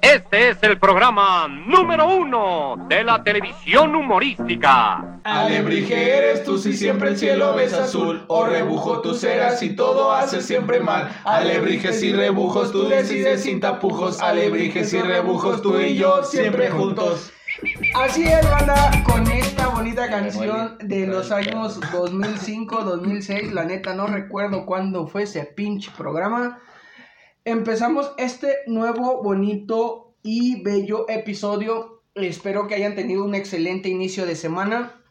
Este es el programa número uno de la televisión humorística. Alebrije eres tú si siempre el cielo ves azul O rebujo tú serás y todo haces siempre mal. Alebrijes y rebujos tú decides sin tapujos. Alebrijes y rebujos tú y yo siempre juntos. Así es, banda, con esta bonita canción de los años 2005, 2006, la neta no recuerdo cuándo fue ese pinche programa. Empezamos este nuevo, bonito y bello episodio. Espero que hayan tenido un excelente inicio de semana.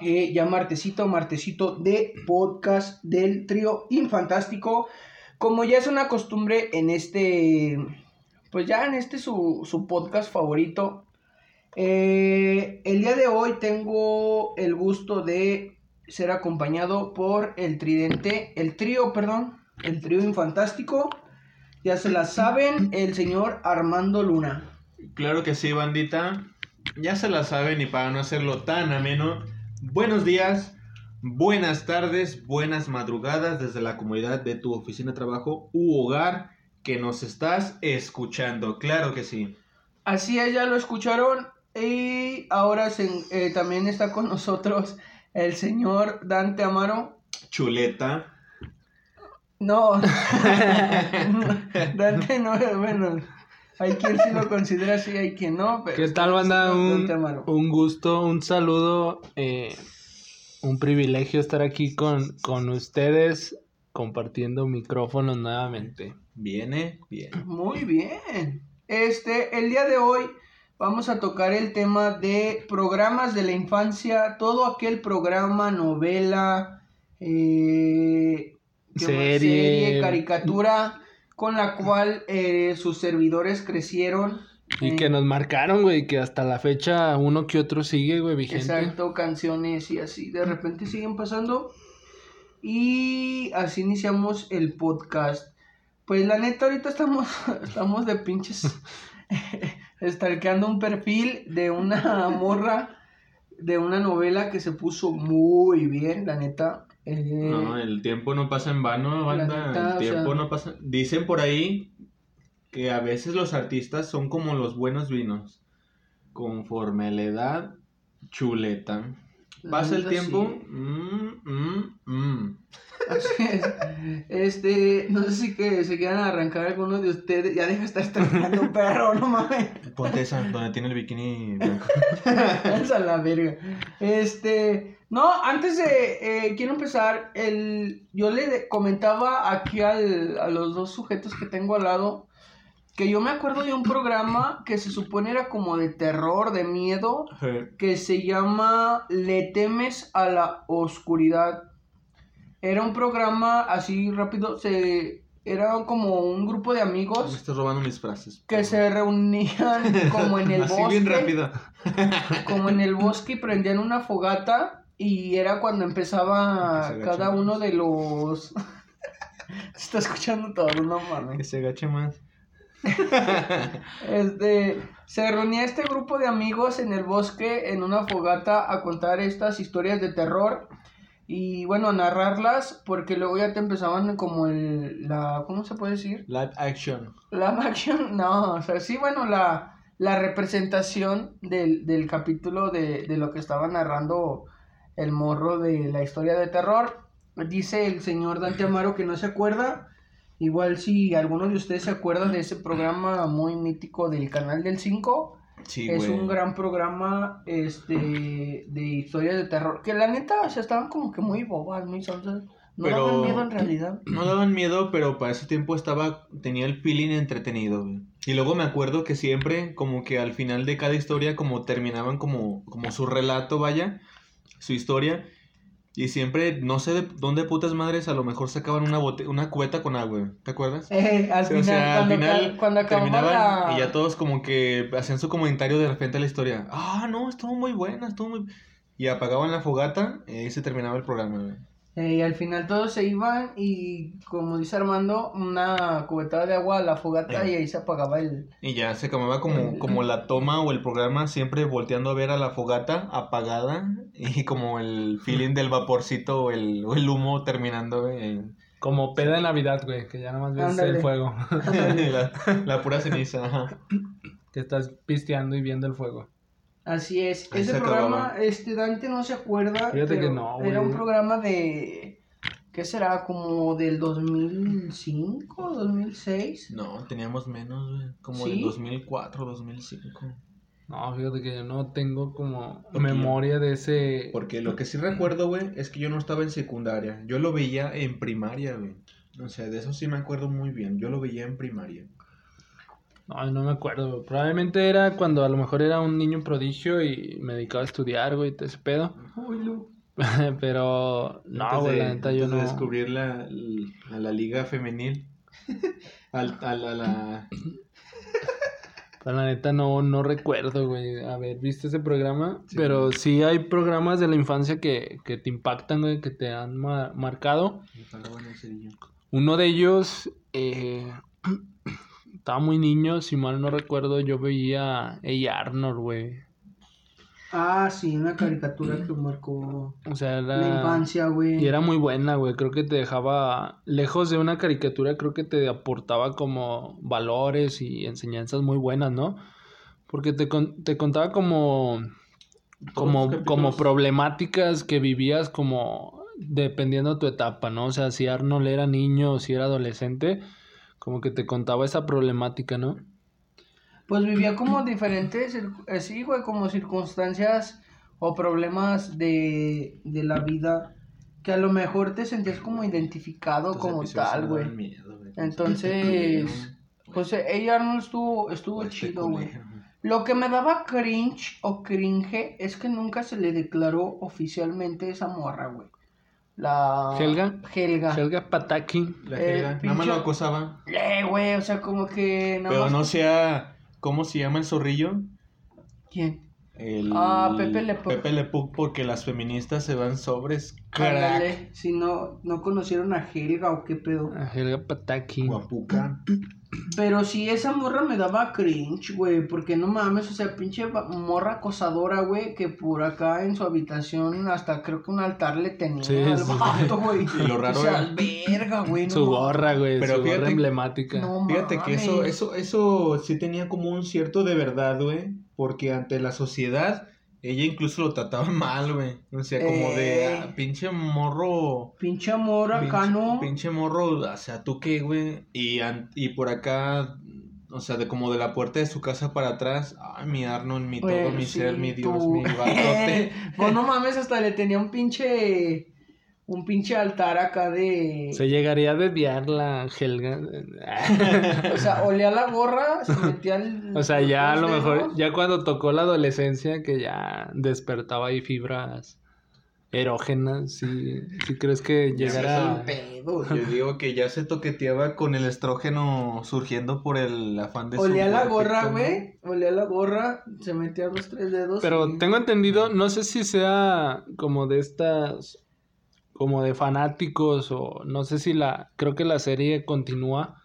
Eh, ya martesito, martesito de podcast del trío Infantástico. Como ya es una costumbre en este, pues ya en este su, su podcast favorito, eh, el día de hoy tengo el gusto de ser acompañado por el tridente, el trío, perdón, el trío infantástico. Ya se la saben, el señor Armando Luna. Claro que sí, bandita Ya se la saben y para no hacerlo tan ameno Buenos días, buenas tardes, buenas madrugadas Desde la comunidad de tu oficina de trabajo u hogar Que nos estás escuchando, claro que sí Así es, ya lo escucharon. Y ahora se- eh, también está con nosotros el señor Dante Amaro. Chuleta No, Dante no, bueno, hay quien sí lo considera así, hay quien no. Pero ¿Qué tal, banda? Un, Dante Amaro. un gusto, un saludo, eh, un privilegio estar aquí con, con ustedes compartiendo micrófonos nuevamente. Viene, bien Muy bien. Este, el día de hoy vamos a tocar el tema de programas de la infancia, todo aquel programa, novela, eh. Serie. caricatura, con la cual eh, sus servidores crecieron. Y Eh, que nos marcaron, güey, que hasta la fecha uno que otro sigue, güey, vigente. Exacto, canciones y así. De repente siguen pasando. Y así iniciamos el podcast. Pues la neta, ahorita estamos, estamos de pinches stalkeando un perfil de una morra de una novela que se puso muy bien, la neta. Eh, No, el tiempo no pasa en vano, banda. Neta, el o tiempo sea- no pasa. Dicen por ahí que a veces los artistas son como los buenos vinos. Conforme a la edad, chuleta. Pasa el tiempo. sí. mm, mm, mm. Así es. Este, no sé si que se quieran arrancar algunos de ustedes. Ya deja de estar stalkeando perro, no mames. Ponte esa, donde tiene el bikini blanco. Esa la verga. Este, no, antes de, eh, quiero empezar, el, yo le comentaba aquí al- a los dos sujetos que tengo al lado, que yo me acuerdo de un programa que se supone era como de terror, de miedo, que se llama Le temes a la oscuridad. Era un programa así rápido, se, era como un grupo de Me amigos estás robando mis frases. que se reunían como en el Así bosque bien rápido. como en el bosque y prendían una fogata y era cuando empezaba Que cada uno de los... Se está escuchando todo, no Que mames. se agache más. Este, se reunía este grupo de amigos en el bosque en una fogata a contar estas historias de terror y bueno, narrarlas porque luego ya te empezaban como el... La, ¿Cómo se puede decir? Live action. La action, no, o sea, sí, bueno, la, la representación del, del capítulo de, de lo que estaba narrando el morro de la historia de terror. Dice el señor Dante Amaro que no se acuerda. Igual si alguno de ustedes se acuerda de ese programa muy mítico del canal del 5, Sí, es güey. un gran programa este de historias de terror. Que la neta, o sea, estaban como que muy bobas, muy sonsas. No Pero- daban miedo en realidad. No daban miedo, pero para ese tiempo estaba, tenía el feeling entretenido, güey. Y luego me acuerdo que siempre, como que al final de cada historia, como terminaban como, como su relato, vaya, su historia. Y siempre, no sé de dónde putas madres, a lo mejor sacaban una bote una cubeta con agua. ¿te acuerdas? Eh, al final, o sea, al cuando, final cal- cuando terminaban la... y ya todos como que hacían su comentario de repente a la historia. Ah, no, estuvo muy buena, estuvo muy... Y apagaban la fogata y ahí se terminaba el programa, güey. Eh, y al final todos se iban y, como dice Armando, una cubetada de agua a la fogata Eh. y ahí se apagaba el... Y ya se acababa como, como la toma o el programa siempre volteando a ver a la fogata apagada y como el feeling del vaporcito o el, o el humo terminando en, Como peda de Navidad, güey, que ya nada más ves Ándale. el fuego. la, la pura ceniza, ajá. que estás pisteando y viendo el fuego. Así es. Ahí Ese se programa, acababa. este Dante no se acuerda. Fíjate que no, Era un güey. programa de. ¿Qué será? Como del 2005, 2006. No, teníamos menos, güey. Como ¿Sí? del 2004, 2005. No, fíjate que yo no tengo como memoria de ese... Porque lo que sí recuerdo, güey, es que yo no estaba en secundaria. Yo lo veía en primaria, güey. O sea, de eso sí me acuerdo muy bien. Yo lo veía en primaria. No, no me acuerdo. Probablemente era cuando a lo mejor era un niño prodigio y me dedicaba a estudiar, güey, todo ese pedo. Uy, lo- Pero, no, güey, la neta yo no... de descubrir la, a la liga femenil. Al, a la, la- Pero la neta no, no recuerdo, güey, haber visto ese programa. Sí. Pero sí hay programas de la infancia que, que te impactan, güey, que te han ma- marcado. Uno de ellos, eh, estaba muy niño, si mal no recuerdo, yo veía a Arnold, güey. Ah, sí, una caricatura que marcó O sea, era... la infancia, güey. Y era muy buena, güey. Creo que te dejaba, lejos de una caricatura, creo que te aportaba como valores y enseñanzas muy buenas, ¿no? Porque te, con- te contaba como, como, como problemáticas que vivías como dependiendo de tu etapa, ¿no? O sea, si Arnold era niño o si era adolescente, como que te contaba esa problemática, ¿no? Pues vivía como diferentes, eh, sí, güey, como circunstancias o problemas de, de la vida que a lo mejor te sentías como identificado Estos como tal, güey. Entonces, pues eh, ella no estuvo, estuvo Este chido, güey. Lo que me daba cringe o cringe es que nunca se le declaró oficialmente esa morra, güey. La... ¿Helga? Helga. Helga Pataki. La Eh, Helga, nada más lo acosaba. Eh, güey, o sea, como que nada Pero más- no sea. ¿Cómo se llama el zorrillo? ¿Quién? El... Ah, Pepe Le Pew. Pepe Le Pew, porque las feministas se van sobres. Crack. Si no, no conocieron a Helga o qué pedo. a Helga Pataki. Guapuca. Pero sí, esa morra me daba cringe, güey, porque no mames, o sea, pinche morra acosadora, güey, que por acá en su habitación hasta creo que un altar le tenía Sí, al vato, güey. Y lo raro o sea, verga, güey. no Su gorra, güey, Pero su gorra emblemática. No Fíjate que eso, eso, eso sí tenía como un cierto de verdad, güey. Porque ante la sociedad, ella incluso lo trataba mal, güey. O sea, como de Ey. ah, pinche morro. Pinche amor acá, ¿no? pinche morro, o sea, ¿tú qué, güey? Y, y por acá, o sea, de como de la puerta de su casa para atrás, ay, mi Arnold, mi todo, Pues, mi sí, ser, mi Dios, tú. mi batote. pues no mames, hasta le tenía un pinche. Un pinche altar acá de. Se llegaría a desviar la Helga. O sea, olía la gorra, se metía el. o sea, ya a lo mejor, dedos. ya cuando tocó la adolescencia, que ya despertaba ahí fibras erógenas, ¿sí, sí crees que llegara... Pedo, Yo digo que ya se toqueteaba con el estrógeno surgiendo por el afán de su Olía la gorra, cuerpito, ¿no? güey. Olía la gorra, se metía los tres dedos. Pero y- tengo entendido, no sé si sea como de estas, como de fanáticos o no sé si la, creo que la serie continúa.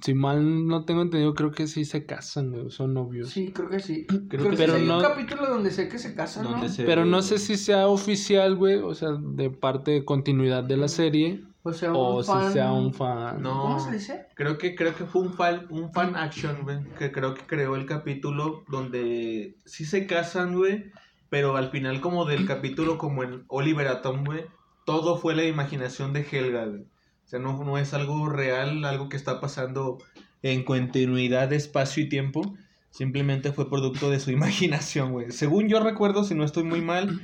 Si mal no tengo entendido, creo que sí se casan, güey, son novios. Sí, creo que sí. Creo Creo, que que sí. hay Pero un no- capítulo donde sé que se casan, ¿no? se- Pero no sé si sea oficial, güey, o sea, de parte de continuidad de la serie O sea, o un si fan... sea un fan. No. ¿Cómo se dice? Creo que, creo que fue un fan, un fan action, güey. Que creo que creó el capítulo donde sí se casan, güey. Pero al final, como del capítulo, como en Oliver Atom, güey. Todo fue la imaginación de Helga, güey. O sea, no, no es algo real, algo que está pasando en continuidad de espacio y tiempo. Simplemente fue producto de su imaginación, güey. Según yo recuerdo, si no estoy muy mal,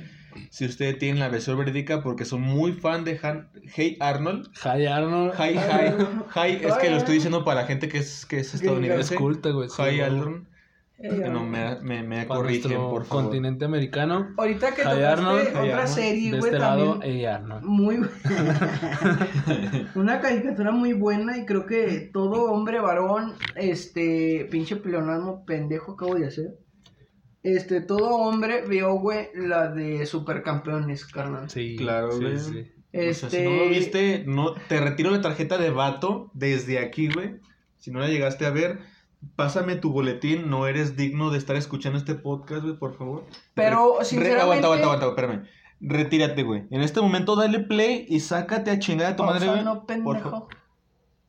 si ustedes tienen la versión verídica, porque son muy fan de Han- Hey Arnold. Hi Arnold. Hi, hi, hi, es que lo estoy diciendo para la gente que es, que es estadounidense. Es culta, güey. Hi. Arnold. Eh, no me, me, me Para corrigen, por favor. continente americano. Ahorita que tocaste Arnold, otra Arnold. serie, De güey, este lado, Arnold. muy una caricatura muy buena y creo que todo hombre varón, este, pinche pleonasmo pendejo acabo de hacer. Este, todo hombre vio, güey, la de supercampeones, carnal. Sí, Claro, sí, güey. O sea, Este, si no lo viste, no, te retiro la tarjeta de vato desde aquí, güey. Si no la llegaste a ver, pásame tu boletín. No eres digno de estar escuchando este podcast, güey, por favor. Pero, Re- sinceramente- aguanta, aguanta, aguanta, espérame. retírate, güey. En este momento dale play y sácate a chingada a tu madre, güey. no, pendejo.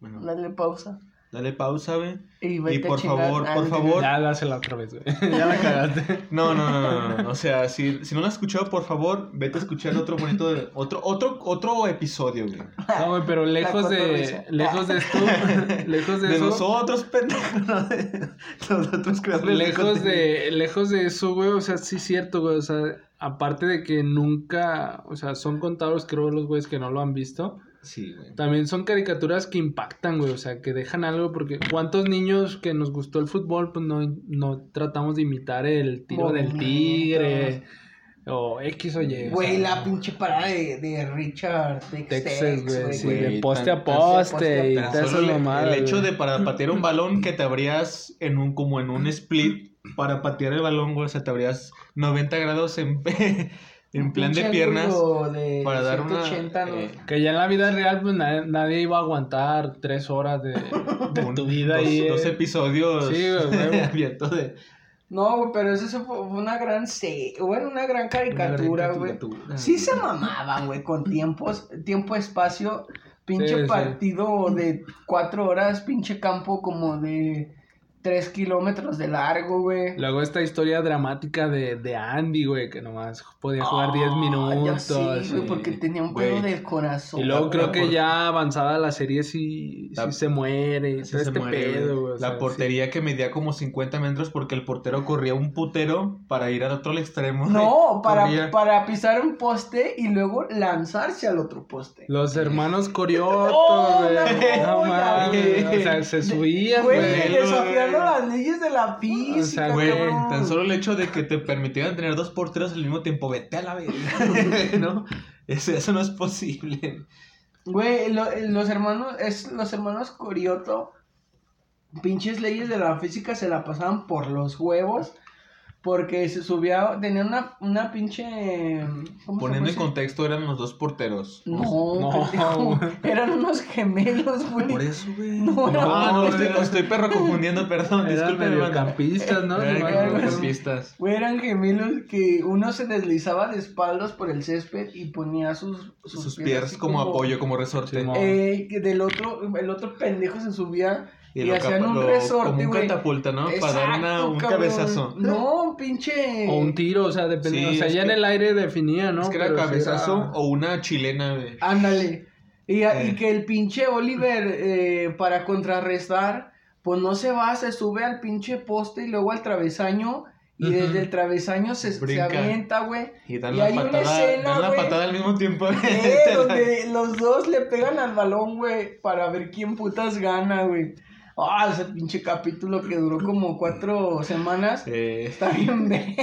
Bueno, Dale pausa. Dale pausa, güey. Y, por chingar. favor, por favor. Ya dásela otra vez, güey. ya la cagaste. No, no, no, no. O sea, si, si no lo has escuchado, por favor, vete a escuchar otro bonito, de- otro, otro, otro episodio, güey. No, güey, pero lejos de. Lejos de esto. lejos de, De eso. nosotros, pendejos, no de los otros creadores Lejos contenido. de, lejos de eso, güey, o sea, sí es cierto, güey, o sea, aparte de que nunca, o sea, son contados, creo, los güeyes que no lo han visto, Sí, güey. también son caricaturas que impactan, güey, o sea, que dejan algo, porque ¿cuántos niños que nos gustó el fútbol, pues no, no tratamos de imitar el tiro del tigre, o X o Y? o Güey, sea, la pinche parada de, de Richard Tex Texas, güey, sí, güey, de poste a tan- poste y tan todas solo esas el- hecho de para patear un balón que te abrías en un como en un split para patear el balón, güey, o sea, te abrías 90 grados en, en plan de piernas de para dar una 180, ¿no? eh, Que ya en la vida real, pues nadie, nadie iba a aguantar tres horas de, de un- tu vida dos, ahí. dos eh. episodios Sí, güey, de No, güey, pero eso fue fue una gran se... bueno, una gran caricatura, güey. Sí se mamaban, güey, con tiempos, tiempo, espacio, pinche Sí, sí. partido de cuatro horas, pinche campo como de tres kilómetros de largo, güey. Luego esta historia dramática de, de Andy, güey, que nomás podía jugar 10 Ah, minutos. Ya sí, güey, sí. porque tenía un pedo del corazón. Y luego La- creo la que por- ya avanzada la serie sí, La- sí se muere Sí se este muere, pedo, güey. güey. o La sea, portería que medía como 50 metros porque el portero corría un putero para ir al otro extremo. No, para, Corría. para pisar un poste y luego lanzarse al otro poste. Los hermanos Corioto, ¡Oh, güey. la no güey! O sea, se subían, Güey, las leyes de la física, O sea, Güey, cabrón. tan solo el hecho de que te permitieran tener dos porteros al mismo tiempo, vete a la verga, ¿no? Eso, eso no es posible. Güey, lo- los hermanos, es, los hermanos Corioto, pinches leyes de la física se la pasaban por los huevos. Porque se subía, tenía una, una pinche. ¿cómo se Poniendo en contexto, eran los dos porteros. No, No, eran unos gemelos, güey. Por eso, güey. No, No, no, estoy, no. estoy perro confundiendo, perdón. Eran mediocampistas, ¿no? Eran mediocampistas. Güey, eran gemelos que uno se deslizaba de espaldas por el césped y ponía sus, Sus pies piernas así como apoyo, como resorte. Eh, que del otro, el otro pendejo se subía y, lo hacían un resorte, Como un güey. catapulta, ¿no? Para dar una- Exacto, un cabrón. cabezazo. No, un pinche. O un tiro, o sea, depende. Sí, o sea, ya en el aire definía, ¿no? Es que era Pero cabezazo era- o una chilena, güey. Ándale. Y, y Eh. que el pinche Oliver, eh, para contrarrestar, pues no se va, se sube al pinche poste y luego al travesaño. Y desde el travesaño se, se avienta, güey. Y dan Y la hay una patada, escena, dan la patada al mismo tiempo. Eh, donde los dos le pegan al balón, güey, para ver quién putas gana, güey. Ah, ese pinche capítulo que duró como cuatro semanas. Eh, Está bien ver.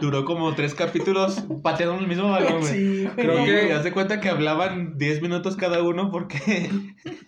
duró como tres capítulos pateando el mismo balón, güey. Sí. Creo y, que- haz de cuenta que hablaban 10 minutos cada uno porque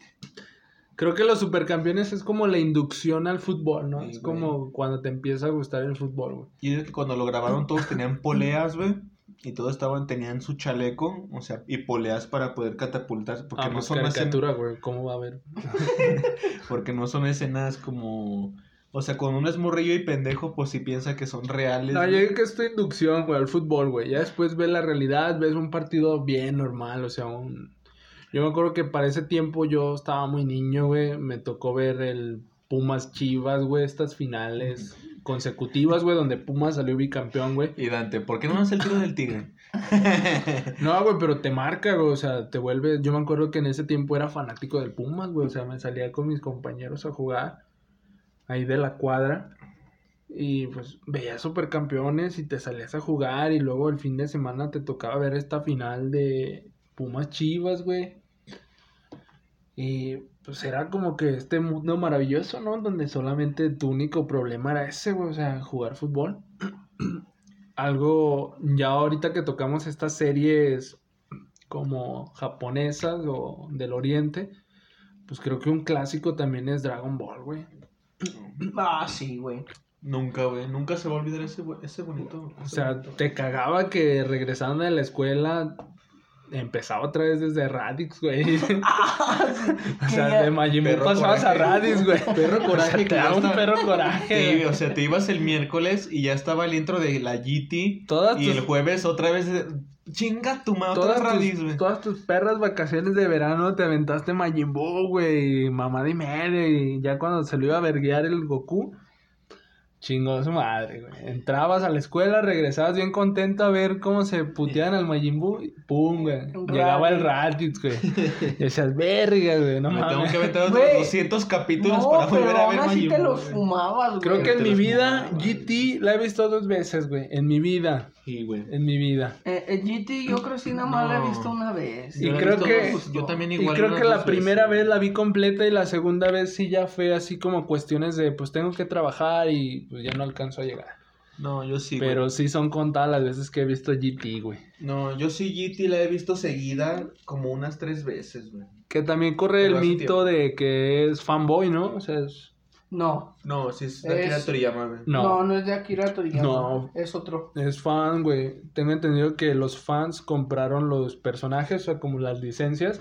Creo que los supercampeones es como la inducción al fútbol, ¿no? Sí, es güey. como cuando te empieza a gustar el fútbol, güey. Y es que cuando lo grabaron todos tenían poleas, güey. Y todos estaban, tenían su chaleco, o sea, y poleas para poder catapultarse. Porque, Ah, no pues son escenas, caricatura, güey. ¿Cómo va a haber? porque no son escenas como... O sea, cuando uno es morrillo y pendejo, pues sí piensa que son reales. No, güey. yo digo que es tu inducción, güey, al fútbol, güey. Ya después ves la realidad, ves un partido bien normal, o sea, un... Yo me acuerdo que para ese tiempo yo estaba muy niño, güey. Me tocó ver el Pumas Chivas, güey, estas finales consecutivas, güey, donde Pumas salió bicampeón, güey. Y Dante, ¿por qué no haces el tiro del tigre? No, güey, pero te marca, güey, o sea, te vuelve... Yo me acuerdo que en ese tiempo era fanático del Pumas, güey, o sea, me salía con mis compañeros a jugar ahí de la cuadra. Y pues veías supercampeones y te salías a jugar y luego el fin de semana te tocaba ver esta final de Pumas Chivas, güey. Y pues era como que este mundo maravilloso, ¿no? Donde solamente tu único problema era ese, güey, o sea, jugar fútbol. Algo, ya ahorita que tocamos estas series como japonesas o del oriente, pues creo que un clásico también es Dragon Ball, güey. Ah, sí, güey. Nunca, güey. Nunca se va a olvidar ese, ese bonito. O sea, te cagaba que regresando de la escuela empezaba otra vez desde Radix, güey. O sea, de Perro pasabas a. Radix, güey. Perro O sea, coraje te ya un perro coraje. Sí, o sea, te ibas el miércoles y ya estaba el intro de la GT. Todas y tus- el jueves otra vez. Chinga tu madre, Todas otra Radix, güey. todas tus perras vacaciones de verano te aventaste Majin Buu, güey, mamá de media, y ya cuando se lo iba a verguear el Goku, chingó su madre, güey. Entrabas a la escuela, regresabas bien contento a ver cómo se puteaban al Majin Buu, y pum, güey. Llegaba el Raditz. Güey. Y decías, verga, güey, no Me tengo mames. que aventar otros Güey. 200 capítulos No, para volver a ver así Majin te los fumabas, güey. Creo que en mi vida, fumaba. GT la he visto dos veces, güey. En mi vida, Sí, güey. en mi vida. Eh, eh, GT yo creo que sí nada más la he visto una vez. Y creo que- dos- yo también Y igual. creo unas que la primera veces. vez la vi completa y la segunda vez sí ya fue así como cuestiones de pues tengo que trabajar y pues ya no alcanzo a llegar. No, yo sí. Pero güey. sí son contadas las veces que he visto GT, güey. No, yo sí GT la he visto seguida como unas tres veces, güey. Que también corre Pero el mito tiempo. de que es fanboy, ¿no? O sea, es... No. No, sí es Es- Akira Toriyama, güey. no. No, No, es de Akira Toriyama. No. Es otro. es fan, güey. Tengo entendido que los fans compraron los personajes, o sea, como las licencias,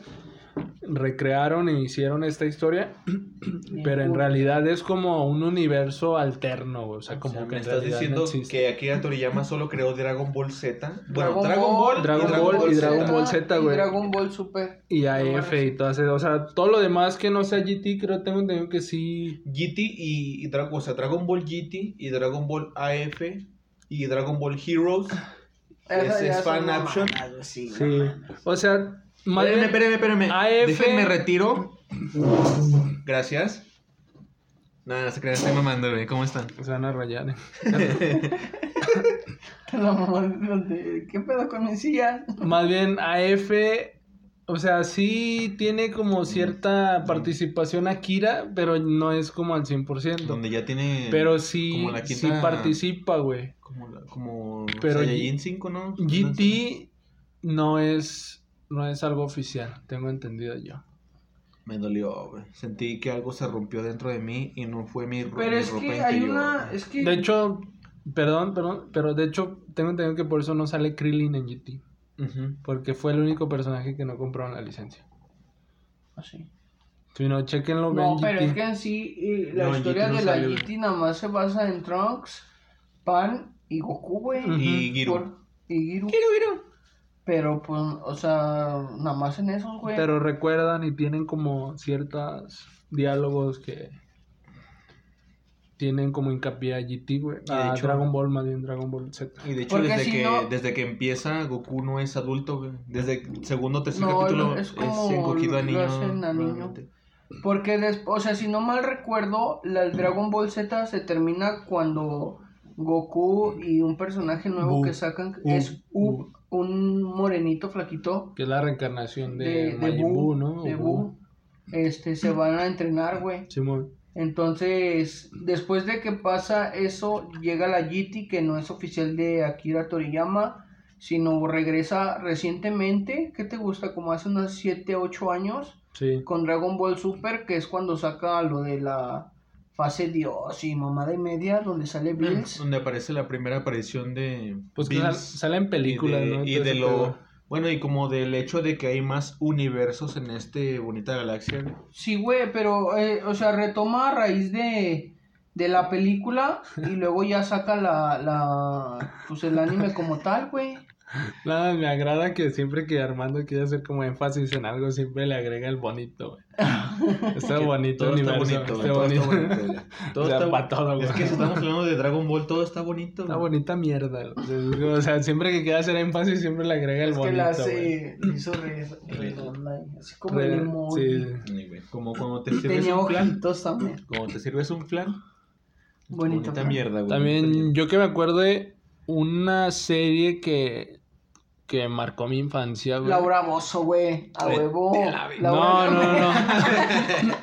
recrearon e hicieron esta historia, pero en realidad es como un universo alterno. O sea, O como sea, que me estás no diciendo existe. que Akira Toriyama solo creó Dragon Ball Z. Bueno, Dragon Dragon Ball, Dragon Ball y Dragon Ball Z, y güey. Dragon Ball Super. Y AF y todas esas, o sea, todo lo demás que no sea GT, creo tengo entendido que sí. GT y, y o sea, Dragon Ball GT y Dragon Ball AF y Dragon Ball Heroes. Es son fan action. Sí. O sea, más Espérame, espérame, espérame. AF. Déjenme retiro. Gracias. Nada, se crean, estoy mamando, güey. ¿Cómo están? Se van a rayar. eh. La mamá de- ¿Qué pedo con mi silla? Más bien AF, o sea, sí tiene como cierta participación Akira, pero no es como al 100%. Donde ya tiene. Pero sí, como la sí quinta- participa, güey. Como, la- como Pero Saiyajin 5, ¿no? GT no es, no es algo oficial, tengo entendido yo. Me dolió, güey. Sentí que algo se rompió dentro de mí y no fue mi, ro- Pero mi es ropa que hay interior, una. Es que. De hecho, perdón, perdón, pero de hecho tengo entendido que por eso no sale Krillin en GT. Porque fue el único personaje que no compraron la licencia. Así. Si no, chequenlo, No, pero GT. es que en sí eh, la No, historia no de la. GT nada más se basa en Trunks, Pan y Goku, güey. Y Giru. Por- y Giru. Pero pues, o sea, nada más en esos, güey. Pero recuerdan y tienen como ciertos diálogos que tienen como hincapié a GT, güey. de A hecho- Dragon Ball, más bien Dragon Ball Z. Y de hecho, Porque desde si que, no- desde que empieza, Goku no es adulto, güey. Desde el segundo o tercer No, capítulo es encogido a lo niño. hacen a niño. nuevamente. Porque, des- o sea, si no mal recuerdo, la el Dragon Ball Z se termina cuando Goku y un personaje nuevo Bu. que sacan U. es Ub, un morenito flaquito Que es la reencarnación de, de, Buu, ¿no? de O Buu. Este, se van a entrenar, güey. Simón. Entonces, después de que pasa eso, llega la GT, que no es oficial de Akira Toriyama, sino regresa recientemente, ¿qué te gusta? Como hace unos 7, 8 años, Sí. con Dragon Ball Super, que es cuando saca lo de la fase Dios y mamada y media, donde sale Bills. Donde aparece la primera aparición de. Pues que Bills sal- salen películas, y de, ¿no? y de lo. pedo. Bueno, y como del hecho de que hay más universos en este bonita galaxia. Sí, güey, pero, eh, o sea, retoma a raíz de, de la película y luego ya saca la, la, pues el anime como tal, güey. Nada, me agrada que siempre que Armando quiere hacer como énfasis en algo, siempre le agrega el bonito, güey. Está bonito todo el está universo. bonito, está güey, todo está bonito. bonito, güey. Todo O sea, está pa' todo, Es güey. que si estamos hablando de Dragon Ball, todo está bonito. Una güey. bonita mierda. güey. O sea, siempre que quiere hacer énfasis, siempre le agrega el Es que bonito. la güey. hace, hizo re- así como el Re- emoji. sí. Sí, güey. Como cuando te sirves Tenía un flan. también. Como te sirves un flan. Bonito. Bonita mierda, güey. También yo que me acuerdo de una serie que, que marcó mi infancia, güey. Laura Bozo, güey. A huevo. la No, no, no, no.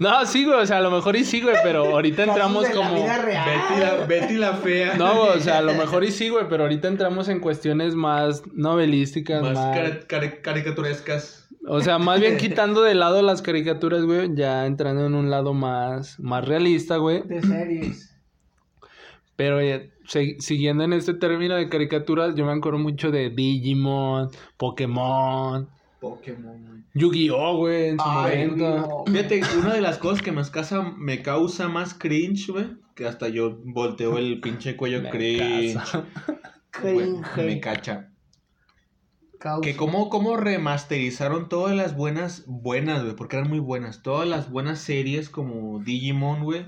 No, sí, güey, o sea, a lo mejor y sí, güey, pero ahorita entramos la como... vida real. Betty la, Betty la fea. No, güey, o sea, a lo mejor y sí, güey, pero ahorita entramos en cuestiones más novelísticas, Más más... cari- cari- caricaturescas. O sea, más bien quitando de lado las caricaturas, güey, ya entrando en un lado más, más realista, güey. De series. Pero eh, siguiendo en este término de caricaturas, yo me acuerdo mucho de Digimon, Pokémon, Pokémon. Yu-Gi-Oh, güey, en su Ay, momento. no. Fíjate, una de las cosas que más casa, me causa más cringe, güey, que hasta yo volteo el pinche cuello Me cringe. Cringe. me cacha. Causa. Que cómo, cómo remasterizaron todas las buenas, buenas, güey, porque eran muy buenas. Todas las buenas series como Digimon, güey,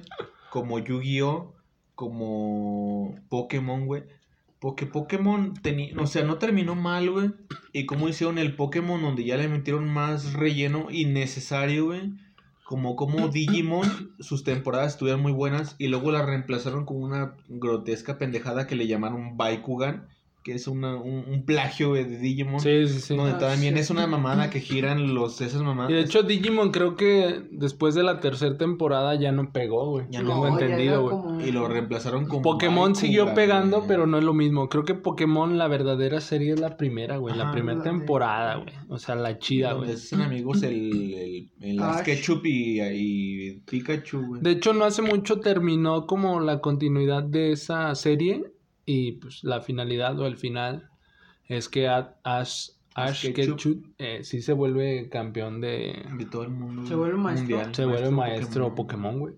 como Yu-Gi-Oh, como Pokémon, güey. Porque Pokémon tenía, o sea, no terminó mal, güey. Y como hicieron el Pokémon donde ya le metieron más relleno innecesario, güey. Como, como Digimon, sus temporadas estuvieron muy buenas y luego las reemplazaron con una grotesca pendejada que le llamaron Baikugan, que es una, un, un plagio güey, de Digimon. Sí, sí, sí. Donde Ah, también sí. es una mamada que giran los esas mamadas. Y de hecho Digimon creo que después de la tercera temporada ya no pegó, güey. Ya Tengo no, ya era entendido, güey. como- y lo reemplazaron con Pokémon siguió pegando, güey. pero no es lo mismo. Creo que Pokémon, la verdadera serie es la primera, güey. La Ajá. primera La de- temporada, güey. O sea, la chida, Donde güey. hacen amigos el, el, el. Ketchup y Pikachu, güey. De hecho, no hace mucho terminó como la continuidad de esa serie. Y pues la finalidad o el final es que Ash, Ash Ketchum Ketchum. eh, sí se vuelve campeón de... De todo el mundo. Se vuelve maestro. mundial. Se vuelve maestro Pokémon, güey.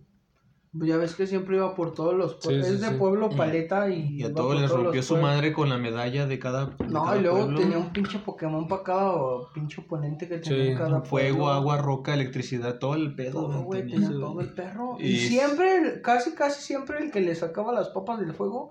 Pues Ya ves que siempre iba por todos los Sí, pueblos. sí, es de sí. pueblo Y- paleta y. Y a todos les rompió su pueblos. madre con la medalla de cada. de No, cada y luego pueblo. tenía un pinche Pokémon para cada pinche oponente que tenía Sí, en cada Fuego, pueblo. agua, roca, electricidad, todo el pedo. Todo, güey, tenía todo el perro. Y, Y- siempre, casi, casi siempre el que le sacaba las papas del fuego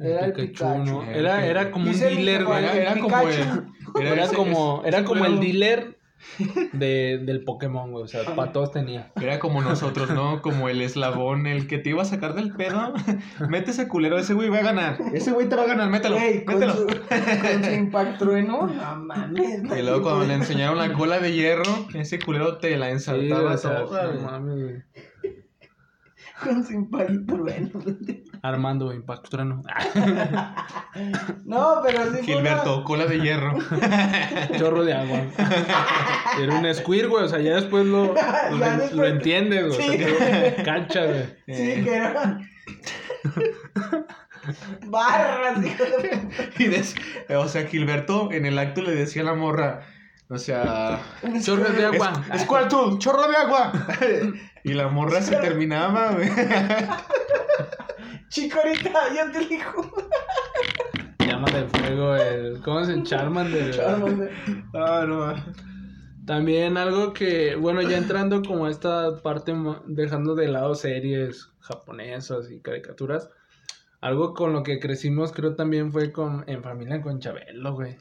era el Pikachu. ¿no? Era Era, como un dealer, güey. Era, como el. Era como, era como el dealer de, del Pokémon, güey. O sea, para todos tenía. Era como nosotros, ¿no? Como el eslabón, el que te iba a sacar del pedo. Mete ese culero, ese güey va a ganar. Ese güey te va a ganar, mételo. Güey, con, mételo. su, con su impact trueno, no mames. Y luego cuando le enseñaron la cola de hierro, ese culero te la Sí, sea, toda, no güey. mames, güey. Con su impact trueno. Armando Impact Trueno. No, pero sí Gilberto, cola de hierro. Chorro de agua. Era un squir, güey. O sea, ya después lo, Ya lo, después- lo entiendes, güey. Sí. O sea, que Cacha, güey. Sí, que era. Barras, hijo de puta. Y des- o sea, Gilberto en el acto le decía a la morra, o sea, Chorro de agua. Es, Squirtle, chorro de agua. y la morra se terminaba, güey. Chico, ahorita yo te digo. Llama de fuego, el. ¿Cómo se Charmander? Charmander. Ah, no. También algo que, bueno, ya entrando como a esta parte, dejando de lado series japonesas y caricaturas, algo con lo que crecimos creo también fue con En Familia con Chabelo, güey.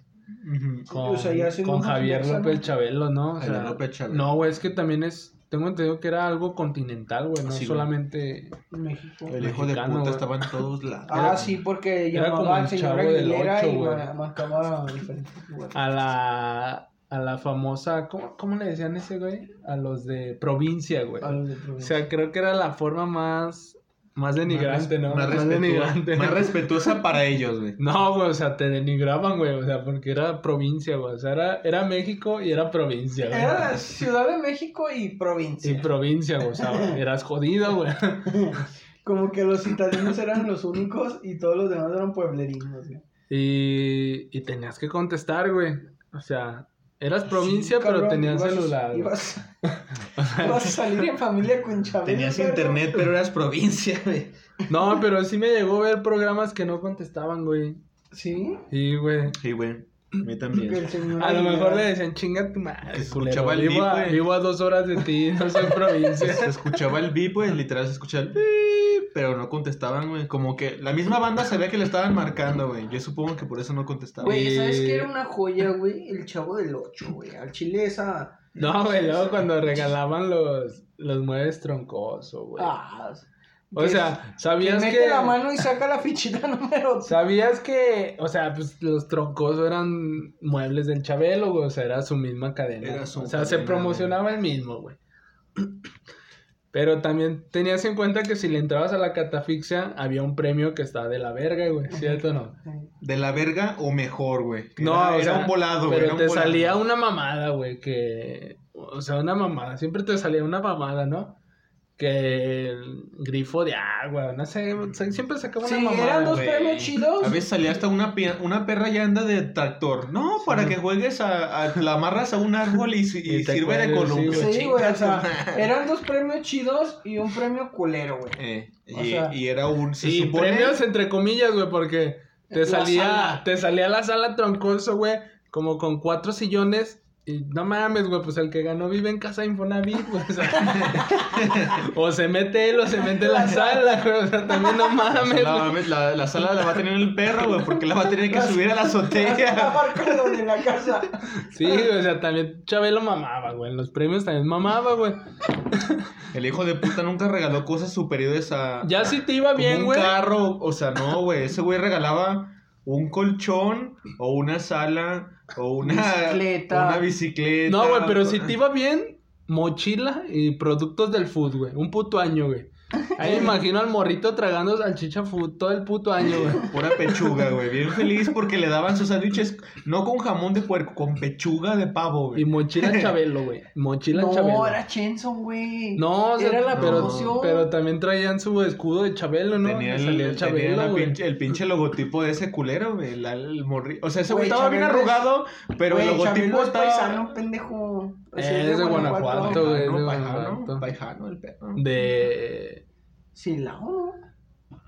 Con, O sea, ya con Javier López. Chabelo, ¿no? O Javier sea, López Chabelo. No, güey, es que también es, tengo entendido que era algo continental, güey, no Sí, solamente... México. El hijo de puta güey. estaba en todos lados. Ah, sí, porque llamaba el al señor Aguilera y güey. ma- marcaba diferentes lugares. A la... A la famosa, ¿cómo, ¿cómo le decían ese güey? A los de provincia, güey. A los de O provincia. sea, creo que era la forma más, más denigrante, ¿no? Más, respetu- denigrante. más respetuosa para ellos, güey. No, güey, o sea, te denigraban, güey, o sea, porque era provincia, güey. O sea, era, era México y era provincia, güey. Era la Ciudad de México y provincia. Y provincia, güey, o sea, eras jodido, güey. Como que los citadinos eran los únicos y todos los demás eran pueblerinos, güey. Y, y tenías que contestar, güey. O sea, eras provincia, Sí, pero tenías ibas- celular. Ibas, ibas a salir en familia con Chabelo. Tenías internet, pero eras provincia, güey. No, pero sí me llegó a ver programas que no contestaban, güey. Sí. Sí, güey. Sí, güey. A mí también. el señor A lo mejor le decían, chinga tu madre, Que se escuchaba el Vivo, güey. vivo a dos horas de ti, no soy provincia. Se escuchaba el beep, güey, literal se escuchaba el beep, pero no contestaban, güey. Como que la misma banda sabía que le estaban marcando, güey. Yo supongo que por eso no contestaban. Güey, ¿sabes qué era una joya, güey? El chavo del 8, güey. Al chile esa. No, güey, luego cuando regalaban los, los muebles troncosos, güey. Ah. O que- sea, que ¿sabías mete que... la mano y saca la fichita número. ¿Sabías que, o sea, pues los troncosos eran muebles del Chabelo, güey? O sea, era su misma cadena. Era su o sea, se promocionaba el mismo, güey. Pero también tenías en cuenta que si le entrabas a la catafixia, había un premio que estaba de la verga, güey. ¿Cierto o no? ¿De la verga o mejor, güey? No, era, o era sea, un volado, güey. Pero era un te volado. salía una mamada, güey, que... O sea, una mamada. Siempre te salía una mamada, ¿no? Que el grifo de agua, no sé, siempre sacaba una Sí, mamada. eran dos premios chidos. A veces salía hasta una, una perra y anda de tractor. No, para que juegues a, a- la amarras a un árbol y, y Y sirve de columpio. güey. Sí, güey, o sea, eran dos premios chidos y un premio culero, güey. Eh, O y, sea- y era un. Se Sí, supone. premios entre comillas, güey, porque te La salía, sala. te salía la sala troncoso, güey, como con cuatro sillones. Y no mames, güey, pues el que ganó vive en casa de Infonavit, güey. O, sea, o se mete él o se mete la sala, güey. O sea, también no mames. La, güey. la- la sala la va a tener el perro, güey, porque la va a tener que subir a la azotea. De la casa. Sí, güey, o sea, también Chabelo mamaba, güey. En los premios también mamaba, güey. El hijo de puta nunca regaló cosas superiores a. Ya si te iba bien, un güey. carro, o sea, no, güey. Ese güey regalaba un colchón o una sala o una Bicicleta. Una bicicleta. No, güey, pero si te iba bien, mochila y productos del food, güey. Un puto año, güey. Ahí me imagino al morrito tragando salchicha todo el puto año, güey. Pura pechuga, güey. Bien feliz porque le daban sus sándwiches no con jamón de puerco, con pechuga de pavo, Y güey. mochila Chabelo, güey. Mochila Chabelo. No, era Chenson, güey. No, o sea, era la pero, promoción. pero también traían su escudo de Chabelo, ¿no? Tenía, el, salía tenía Chabelo, güey. pinche- el pinche logotipo de ese culero, güey. el morri... O sea, ese güey estaba bien Chabelo es- arrugado, pero el logotipo Chabelo es estaba. paisano, pendejo. O sea, Es de Guanajuato, güey. es de Paijano, Guanajuato. paijano, el perro. De... Silao,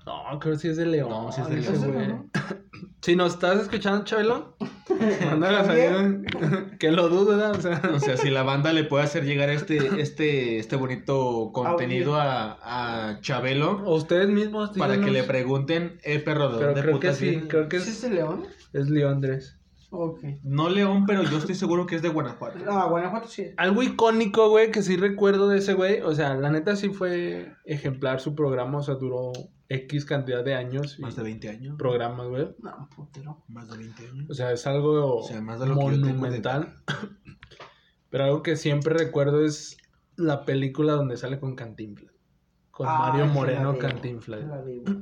No, creo que sí es de León. No, sí es de León. güey. Si nos estás escuchando, Chabelo, mándale a salir. Que lo dudo, ¿no? O sea... O sea, si la banda le puede hacer llegar este, este, este bonito contenido a, a Chabelo O ustedes mismos, para que díganos. le pregunten, eh, perro, ¿de Pero dónde creo que sí, creo que ¿Es es, de León? es Leondres. Ok. No León, pero yo estoy seguro que es de Guanajuato. Ah, Guanajuato sí. Algo icónico, güey, que sí recuerdo de ese güey. O sea, la neta sí fue ejemplar su programa. O sea, duró X cantidad de años. Más de 20 años. programas, güey. No, putero. Más de 20 años. O sea, es algo O sea, más de lo que yo tengo de- monumental. Pero algo que siempre recuerdo es la película donde sale con Cantinflas. Con Ah, Mario Moreno Cantinflas. sí la vi, güey.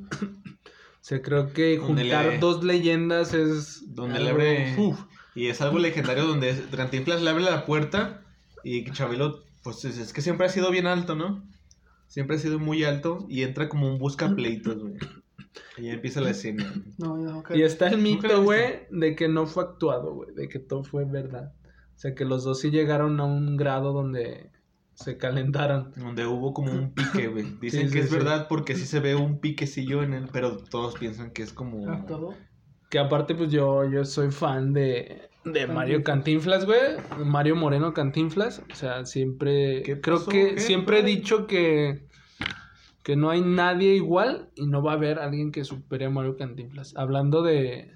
O sea, creo que juntar le- dos leyendas es. Donde algo- le abre. Uf. Y es algo legendario donde Cantinflas le abre la puerta y Chabelo, pues es, es que siempre ha sido bien alto, ¿no? Siempre ha sido muy alto y entra como un buscapleitos, güey. Y ya empieza la escena. No, no, Y está el mito, güey, de que no fue actuado, güey, de que todo fue verdad. O sea, que los dos sí llegaron a un grado donde se calentaron. Donde hubo como un pique, güey. Dicen Sí, que sí, es sí. verdad porque sí se ve un piquecillo en él, pero todos piensan que es como... Ah, todo. Que aparte, pues yo, yo soy fan de, de Mario Cantinflas, güey. Mario Moreno Cantinflas. O sea, siempre. ¿Qué Creo pasó? que ¿Qué, siempre he dicho que. Que no hay nadie igual y no va a haber alguien que supere a Mario Cantinflas. Hablando de.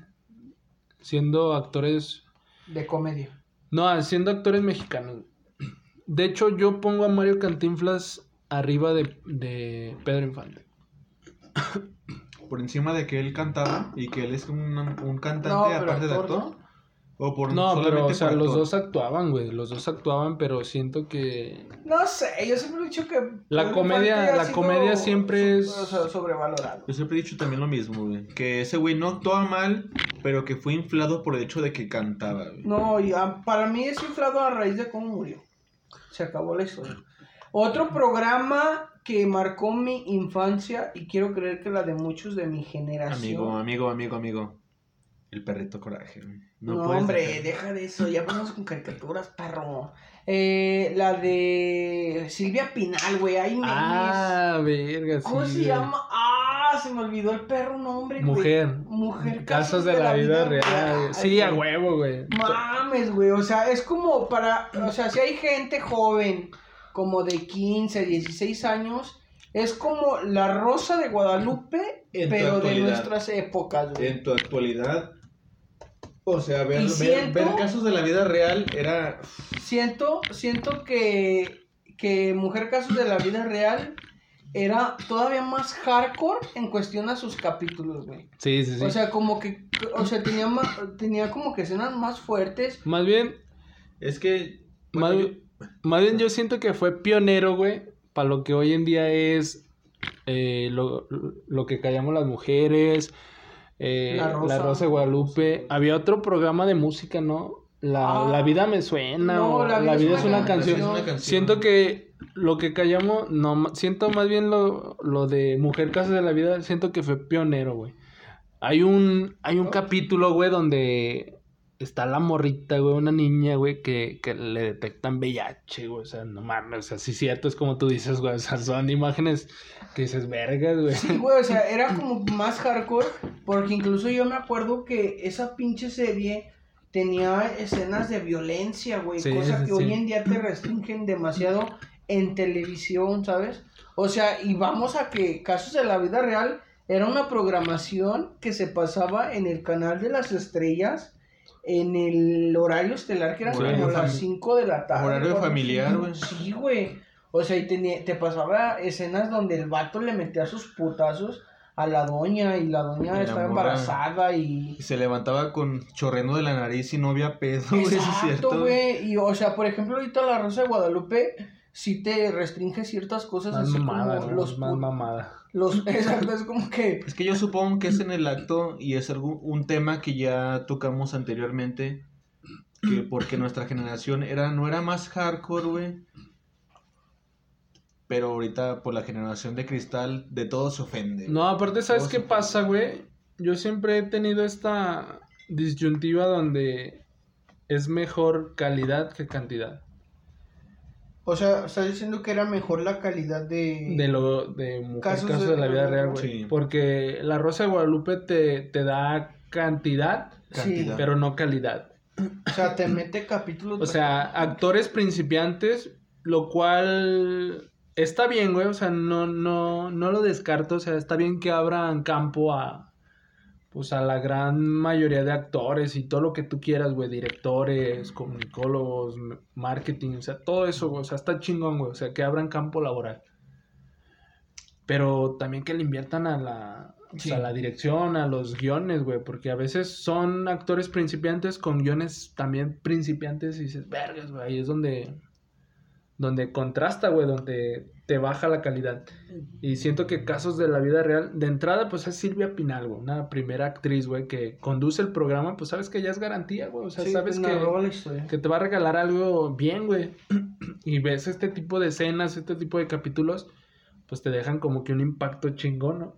Siendo actores. De comedia. No, siendo actores mexicanos. De hecho, yo pongo a Mario Cantinflas arriba de, de Pedro Infante. Por encima de que él cantaba y que él es un, un cantante No, aparte de actor, actor. O por No, pero, o sea, los actor. dos actuaban, güey. Los dos actuaban, pero siento que. No sé, yo siempre he dicho que. La comedia- la siempre so- es- o sea, sobrevalorado. Yo siempre he dicho también lo mismo, güey. Que ese güey no actuaba mal, pero que fue inflado por el hecho de que cantaba, güey. No, y a- para mí es inflado a raíz de cómo murió. Se acabó la historia. Otro programa que marcó mi infancia y quiero creer que la de muchos de mi generación. Amigo, amigo, amigo, amigo. El perrito coraje. No, puedes hombre, dejar- deja de eso, ya vamos con caricaturas, perro. Eh, la de Silvia Pinal, güey, memes. Ah, verga, sí. ¿Cómo se llama? Ah, se me olvidó el perro nombre, güey. Mujer. Mujer. Casos de la vida real. güey. Sí, a huevo, güey. Mames, güey, o sea, es como para, o sea, si hay gente joven, como de 15, 16 años, es como la Rosa de Guadalupe, En pero de nuestras épocas, güey. En tu actualidad. O sea, ver, ver- siento- ver casos de la vida real era. Siento, siento que, que Mujer Casos de la Vida Real era todavía más hardcore en cuestión a sus capítulos, güey. Sí, sí, sí. O sea, como que, o sea, tenía, ma- tenía como que escenas más fuertes. más bien, Es que. más, más bien yo siento que fue pionero, güey, para lo que hoy en día es eh, lo, lo que callamos las mujeres, eh, La la, Rosa. Rosa. de Guadalupe. Había otro programa de música, ¿no? La, Ah. la vida me suena. No, o La la vida vida, es es una una canción. canción. Es una canción. Siento que lo que callamos, no, siento más bien lo, lo de Mujer Casa de la Vida, siento que fue pionero, güey. Hay un, hay un capítulo, güey, donde está la morrita, güey, una niña, güey, que, que le detectan VIH, güey, o sea, no mames, o sea, sí cierto, es como tú dices, güey, o sea, son imágenes que dices, vergas, güey. Sí, güey, o sea, era como más hardcore, porque incluso yo me acuerdo que esa pinche serie tenía escenas de violencia, güey, Sí, cosa que sí. hoy en día te restringen demasiado en televisión, ¿sabes? O sea, y vamos a que Casos de la Vida Real era una programación que se pasaba en el canal de las estrellas en el horario estelar que Horario como las fami- 5 de la tarde. Horario familiar, güey. Sí, güey. O sea, y tenía- te pasaba escenas donde el vato le metía sus putazos a la doña y la doña Y estaba embarazada y... Y se levantaba con chorreando de la nariz y no había pedo, güey, eso es Exacto, güey. Y, o sea, por ejemplo, ahorita la Rosa de Guadalupe sí te restringe ciertas cosas Más así mamada, como ¿no? los... Más mamada. los exacto, es como que... Es que yo supongo que es en el acto y es algún, un tema que ya tocamos anteriormente, que porque nuestra generación era no era más hardcore, güey. Pero ahorita por la generación de cristal de todo se ofende. No, aparte, ¿sabes qué pasa, güey? Yo siempre he tenido esta disyuntiva donde es mejor calidad que cantidad. O sea, estás diciendo que era mejor la calidad de... De lo de mujer Casos casos, de- de la vida real, güey. Sí. Porque la Rosa de Guadalupe te, te da cantidad, Sí, Cantidad. pero no calidad. o sea, te mete capítulos... O sea, actores principiantes, lo cual está bien, güey. O sea, no, no, no lo descarto. O sea, está bien que abran campo a pues a la gran mayoría de actores y todo lo que tú quieras, güey, directores, comunicólogos, marketing, o sea, todo eso, güey, o sea, está chingón, güey, o sea, que abran campo laboral. Pero también que le inviertan a la, o sea, a la dirección, a los guiones, güey, porque a veces son actores principiantes con guiones también principiantes y dices, vergas, güey, ahí es donde, donde contrasta, güey, donde te baja la calidad. Y siento que casos de la vida real, de entrada, pues es Silvia Pinal, güey, una primera actriz, güey, que conduce el programa, pues sabes que ya es garantía, güey, o sea, Sí, sabes te que, que te va a regalar algo bien, güey. Y ves este tipo de escenas, este tipo de capítulos, pues te dejan como que un impacto chingón, ¿no?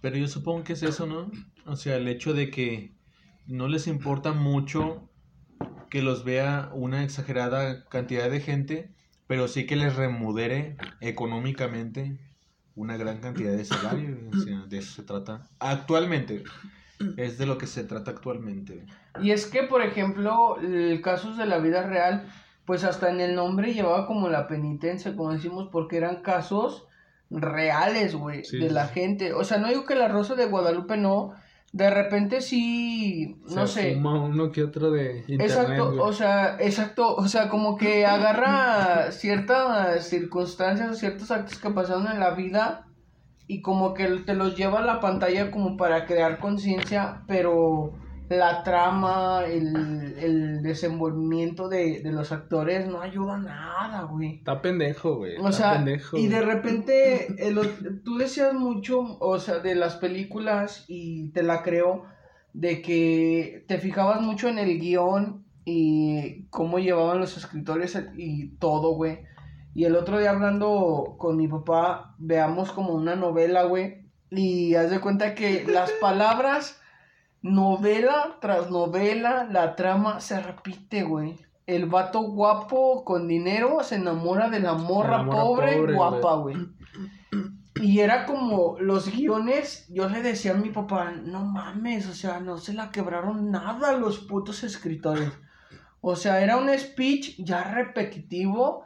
Pero yo supongo que es eso, ¿no? O sea, el hecho de que no les importa mucho que los vea una exagerada cantidad de gente, pero sí que les remudere económicamente una gran cantidad de salario. O sea, de eso se trata. Actualmente. Es de lo que se trata actualmente. Y es que, por ejemplo, el casos de la vida real, pues hasta en el nombre llevaba como la penitencia, como decimos, porque eran casos reales, güey, Sí, de sí, la sí. gente. O sea, no digo que la Rosa de Guadalupe no, de repente sí, no Se sé. fuma uno que otro de internet, Exacto, güey. o sea, exacto, o sea, como que agarra ciertas circunstancias o ciertos actos que pasaron en la vida y como que te los lleva a la pantalla como para crear conciencia, pero la trama, el, el desenvolvimiento de, de los actores no ayuda nada, güey. Está pendejo, güey. O está sea, pendejo, y de repente, el tú decías mucho, o sea, de las películas, y te la creo, de que te fijabas mucho en el guion y cómo llevaban los escritores y todo, güey. Y el otro día hablando con mi papá, veamos como una novela, güey, y haz de cuenta que las palabras, novela tras novela, la trama se repite, güey. El vato guapo con dinero se enamora de la morra, pobre, guapa, güey. Y era como los guiones, yo le decía a mi papá, no mames, o sea, no se la quebraron nada los putos escritores. O sea, era un speech ya repetitivo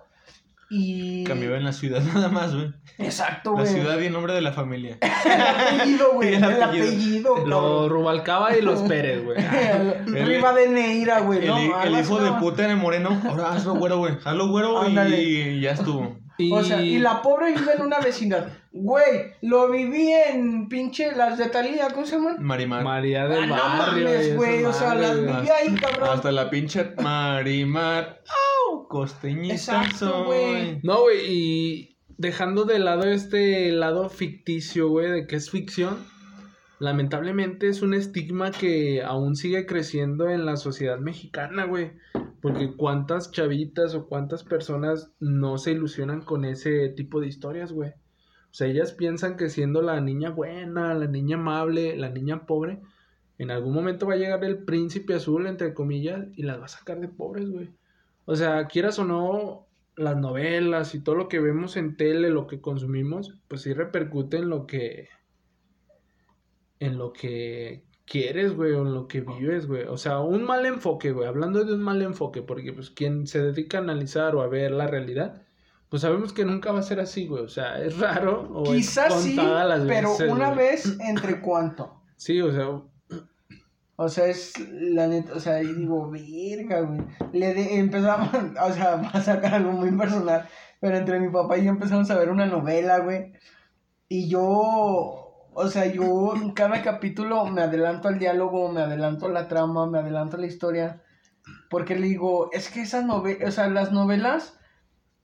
y... Cambió en la ciudad nada más, güey. Exacto, La güey. ciudad y el nombre de la familia. El apellido, güey. El El apellido. apellido, Los Rubalcaba y los Pérez, güey. Riva de Neira, güey, El, ¿no? el Algo hijo de puta en el moreno. Ahora hazlo güero, güey. Hazlo güero Ándale. y ya estuvo. Y... O sea, y la pobre vive en una vecindad. Güey, lo viví en pinche las de Talía, ¿cómo se llaman? Marimar. María Ah, del no Barrio. mames, güey, o sea, las viví ahí, cabrón. Hasta la pinche Marimar. ¡Au! Costeñita Exacto, soy. güey. No, güey, y dejando de lado este lado ficticio, güey, de que es ficción, lamentablemente es un estigma que aún sigue creciendo en la sociedad mexicana, güey. Porque cuántas chavitas o cuántas personas no se ilusionan con ese tipo de historias, güey. O sea, ellas piensan que siendo la niña buena, la niña amable, la niña pobre, en algún momento va a llegar el príncipe azul, entre comillas, y las va a sacar de pobres, güey. O sea, quieras o no, las novelas y todo lo que vemos en tele, lo que consumimos, pues sí repercute en lo que en lo que quieres, güey, o en lo que vives, güey. O sea, un mal enfoque, güey. Hablando de un mal enfoque, porque pues quien se dedica a analizar o a ver la realidad, pues sabemos que nunca va a ser así, güey. O sea, es raro o Quizás sí, las pero veces, una güey. vez entre cuánto. Sí, o sea, O sea, es la neta, o sea, y digo, verga, güey. Le de- empezamos, o sea, va a sacar algo muy personal, pero entre mi papá y yo empezamos a ver una novela, güey. Y yo, o sea, yo en cada capítulo me adelanto al diálogo, me adelanto a la trama, me adelanto a la historia. Porque le digo, es que esas novelas, o sea, las novelas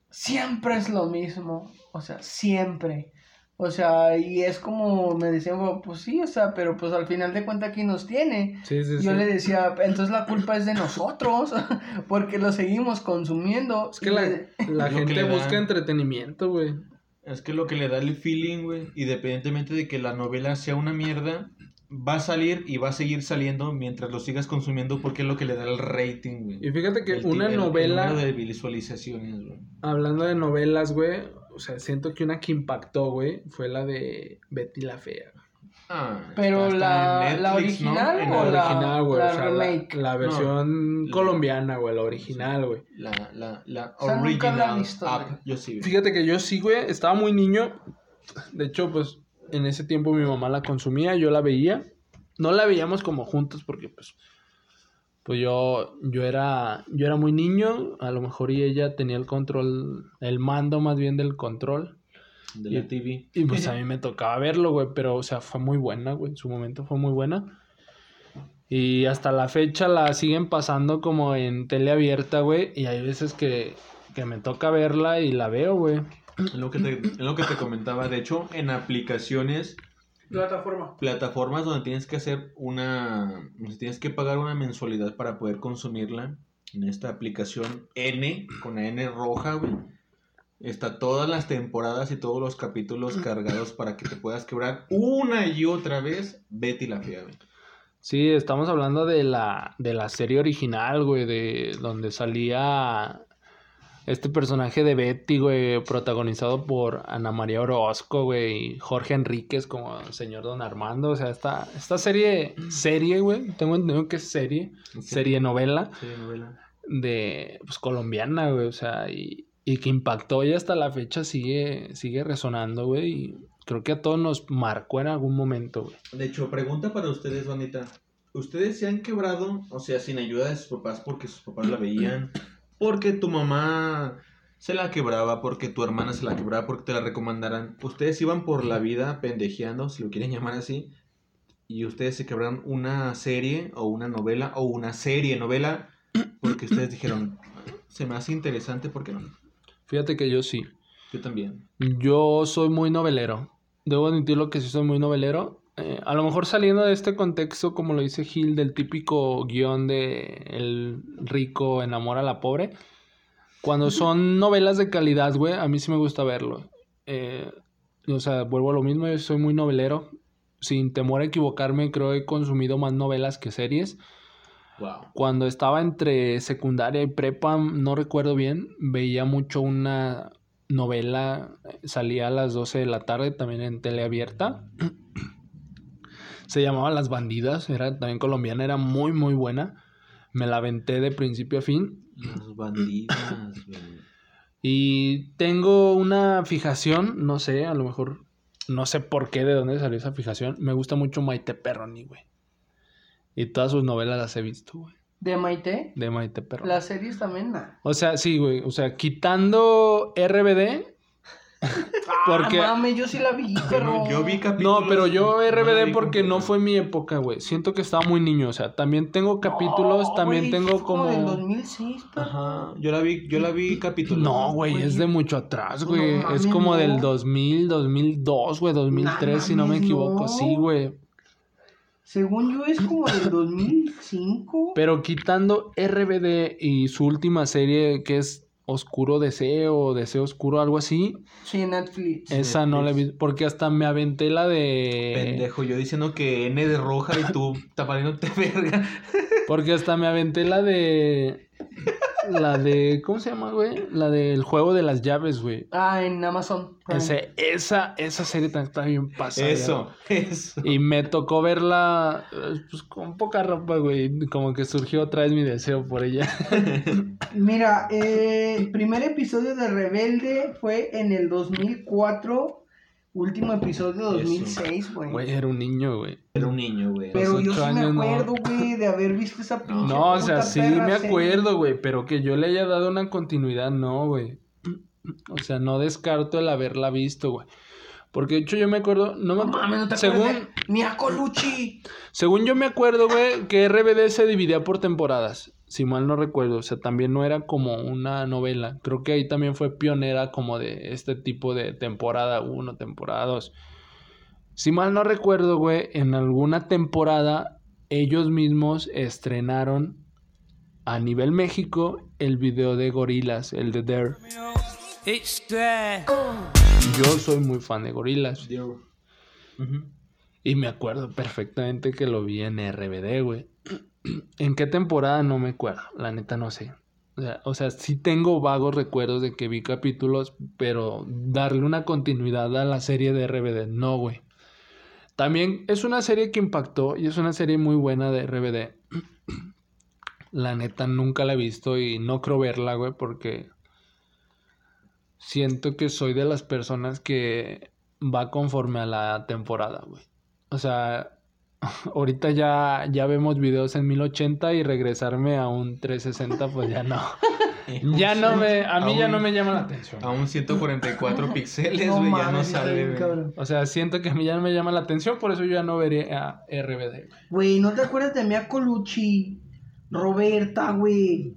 siempre es lo mismo. O sea, siempre. O sea, y es como me decían, "Bueno, pues sí, o sea, pero pues al final de cuentas aquí nos tiene. sí, sí, Yo sí. le decía, entonces la culpa es de nosotros, porque lo seguimos consumiendo. Es que la, le- la gente da- busca entretenimiento, güey. Es que lo que le da el feeling, güey, independientemente de que la novela sea una mierda, va a salir y va a seguir saliendo mientras lo sigas consumiendo porque es lo que le da el rating, güey. Y fíjate que El una novela, de visualizaciones, güey. hablando de novelas, güey, o sea, siento que una que impactó, güey, fue la de Betty la Fea. Ah, Pero está- la- la Netflix, ¿no? original En o La original, güey, la o sea, la, remake? la versión No. colombiana, güey, la original, güey. La, la, la O sea, nunca la he original visto, yo sí. güey. Fíjate que yo sí, güey, estaba muy niño. De hecho, pues, en ese tiempo mi mamá la consumía, yo la veía. No la veíamos como juntos porque, pues, pues yo, yo era, yo era muy niño, a lo mejor y ella tenía el control, el mando más bien del control. De la TV. Y pues a mí me tocaba verlo, güey, pero, o sea, fue muy buena, güey, en su momento fue muy buena. Y hasta la fecha la siguen pasando como en tele abierta, güey, y hay veces que, que me toca verla y la veo, güey. Es lo, que te, lo que te comentaba. De hecho, en aplicaciones, Plataforma. plataformas donde tienes que hacer una. Tienes que pagar una mensualidad para poder consumirla. En esta aplicación N, con la N roja, güey. Está todas las temporadas y todos los capítulos cargados para que te puedas quebrar una y otra vez Betty la Fea, güey. Sí, estamos hablando de la, de la serie original, güey, de donde salía este personaje de Betty, güey, protagonizado por Ana María Orozco, güey, y Jorge Enríquez como señor Don Armando. O sea, esta, esta serie, serie, güey, tengo entendido que es serie, serie novela Sí, novela. de, pues, colombiana, güey, o sea, y, y que impactó y hasta la fecha sigue, sigue resonando, güey, y creo que a todos nos marcó en algún momento, güey. De hecho, pregunta para ustedes, bandita. ¿Ustedes se han quebrado, o sea, sin ayuda de sus papás porque sus papás la veían? Porque tu mamá se la quebraba, porque tu hermana se la quebraba, porque te la recomendaran. Ustedes iban por la vida pendejeando, si lo quieren llamar así, y ustedes se quebraron una serie o una novela o una serie novela porque ustedes dijeron, se me hace interesante, ¿por qué no? Fíjate que yo sí. Yo también. Yo soy muy novelero. Debo admitirlo que sí soy muy novelero. Eh, a lo mejor saliendo de este contexto, como lo dice Gil, del típico guion de el rico enamora a la pobre. Cuando son novelas de calidad, güey, a mí sí me gusta verlo. Eh, o sea, vuelvo a lo mismo, yo soy muy novelero. Sin temor a equivocarme, creo que he consumido más novelas que series. Wow. Cuando estaba entre secundaria y prepa, no recuerdo bien, veía mucho una novela, eh, salía a las 12 de la tarde también en tele abierta. Se llamaba Las Bandidas, era también colombiana, era muy muy buena. Me la aventé de principio a fin Las bandidas, güey. y tengo una fijación, no sé, a lo mejor no sé por qué de dónde salió esa fijación. Me gusta mucho Maite Perroni, güey. Y todas sus novelas las he visto, güey. ¿De Maite? De Maite Perroni. Las series también. O sea, sí, güey. O sea, quitando RBD. Porque. Ah, mames, yo sí la vi, pero... no- yo vi capítulos. No, pero yo RBD porque no fue mi época, güey. Siento que estaba muy niño. O sea, también tengo capítulos, No, también tengo fue como... del como. 2006, pero... Ajá, yo la vi, yo la vi capítulos. No, güey, es de mucho atrás, No güey. es como no. del 2000, 2002, güey, 2003, si no me equivoco. no. Sí, güey. Según yo es como del 2005. Pero quitando RBD y su última serie que es Oscuro Deseo o Deseo Oscuro, algo así, Sí, en Netflix. esa no la he visto. Porque hasta me aventé la de. Pendejo, yo diciendo que N de roja y tú tapándote verga. Porque hasta me aventé la de. La de. ¿Cómo se llama, güey? La del juego de las llaves, güey. Ah, en Amazon. Ese, esa, esa serie también está bien pasada. Eso, eso. Y me tocó verla eh, pues, con poca ropa, güey. Como que surgió otra vez mi deseo por ella. Mira, eh, el primer episodio de Rebelde fue en el 2004. Último episodio 2006, güey. Güey, era un niño, güey. Era un niño, güey. Pero yo sí me años acuerdo, güey, de haber visto esa pinche. No, o sea, sí me acuerdo, güey. Pero que yo le haya dado una continuidad, no, güey. O sea, no descarto el haberla visto, güey. Porque de hecho yo me acuerdo, no me No mames, no te según, acuerdas de Mia Colucci. según yo me acuerdo, güey, que RBD se dividía por temporadas. Si mal no recuerdo, o sea, también no era como una novela. Creo que ahí también fue pionera como de este tipo de temporada 1, temporada 2. Si mal no recuerdo, güey, en alguna temporada ellos mismos estrenaron a nivel México el video de Gorilas, el de Dare. Yo soy muy fan de Gorilas. Y me acuerdo perfectamente que lo vi en RBD, güey. ¿En qué temporada? No me acuerdo. La neta no sé. O sea, sí tengo vagos recuerdos de que vi capítulos, pero darle una continuidad a la serie de RBD, no, güey. También es una serie que impactó y es una serie muy buena de RBD. La neta nunca la he visto y no creo verla, güey, porque siento que soy de las personas que va conforme a la temporada, güey. O sea, ahorita ya, ya vemos videos en 1080 y regresarme a un 360, pues ya no. Ya no me, a mí ya no me llama la atención. A un 144 píxeles, No güey, ya no sale, bien. O sea, siento que a mí ya no me llama la atención, por eso yo ya no veré a RBD. güey. Güey, ¿no te acuerdas de Mia Colucci? Roberta, güey.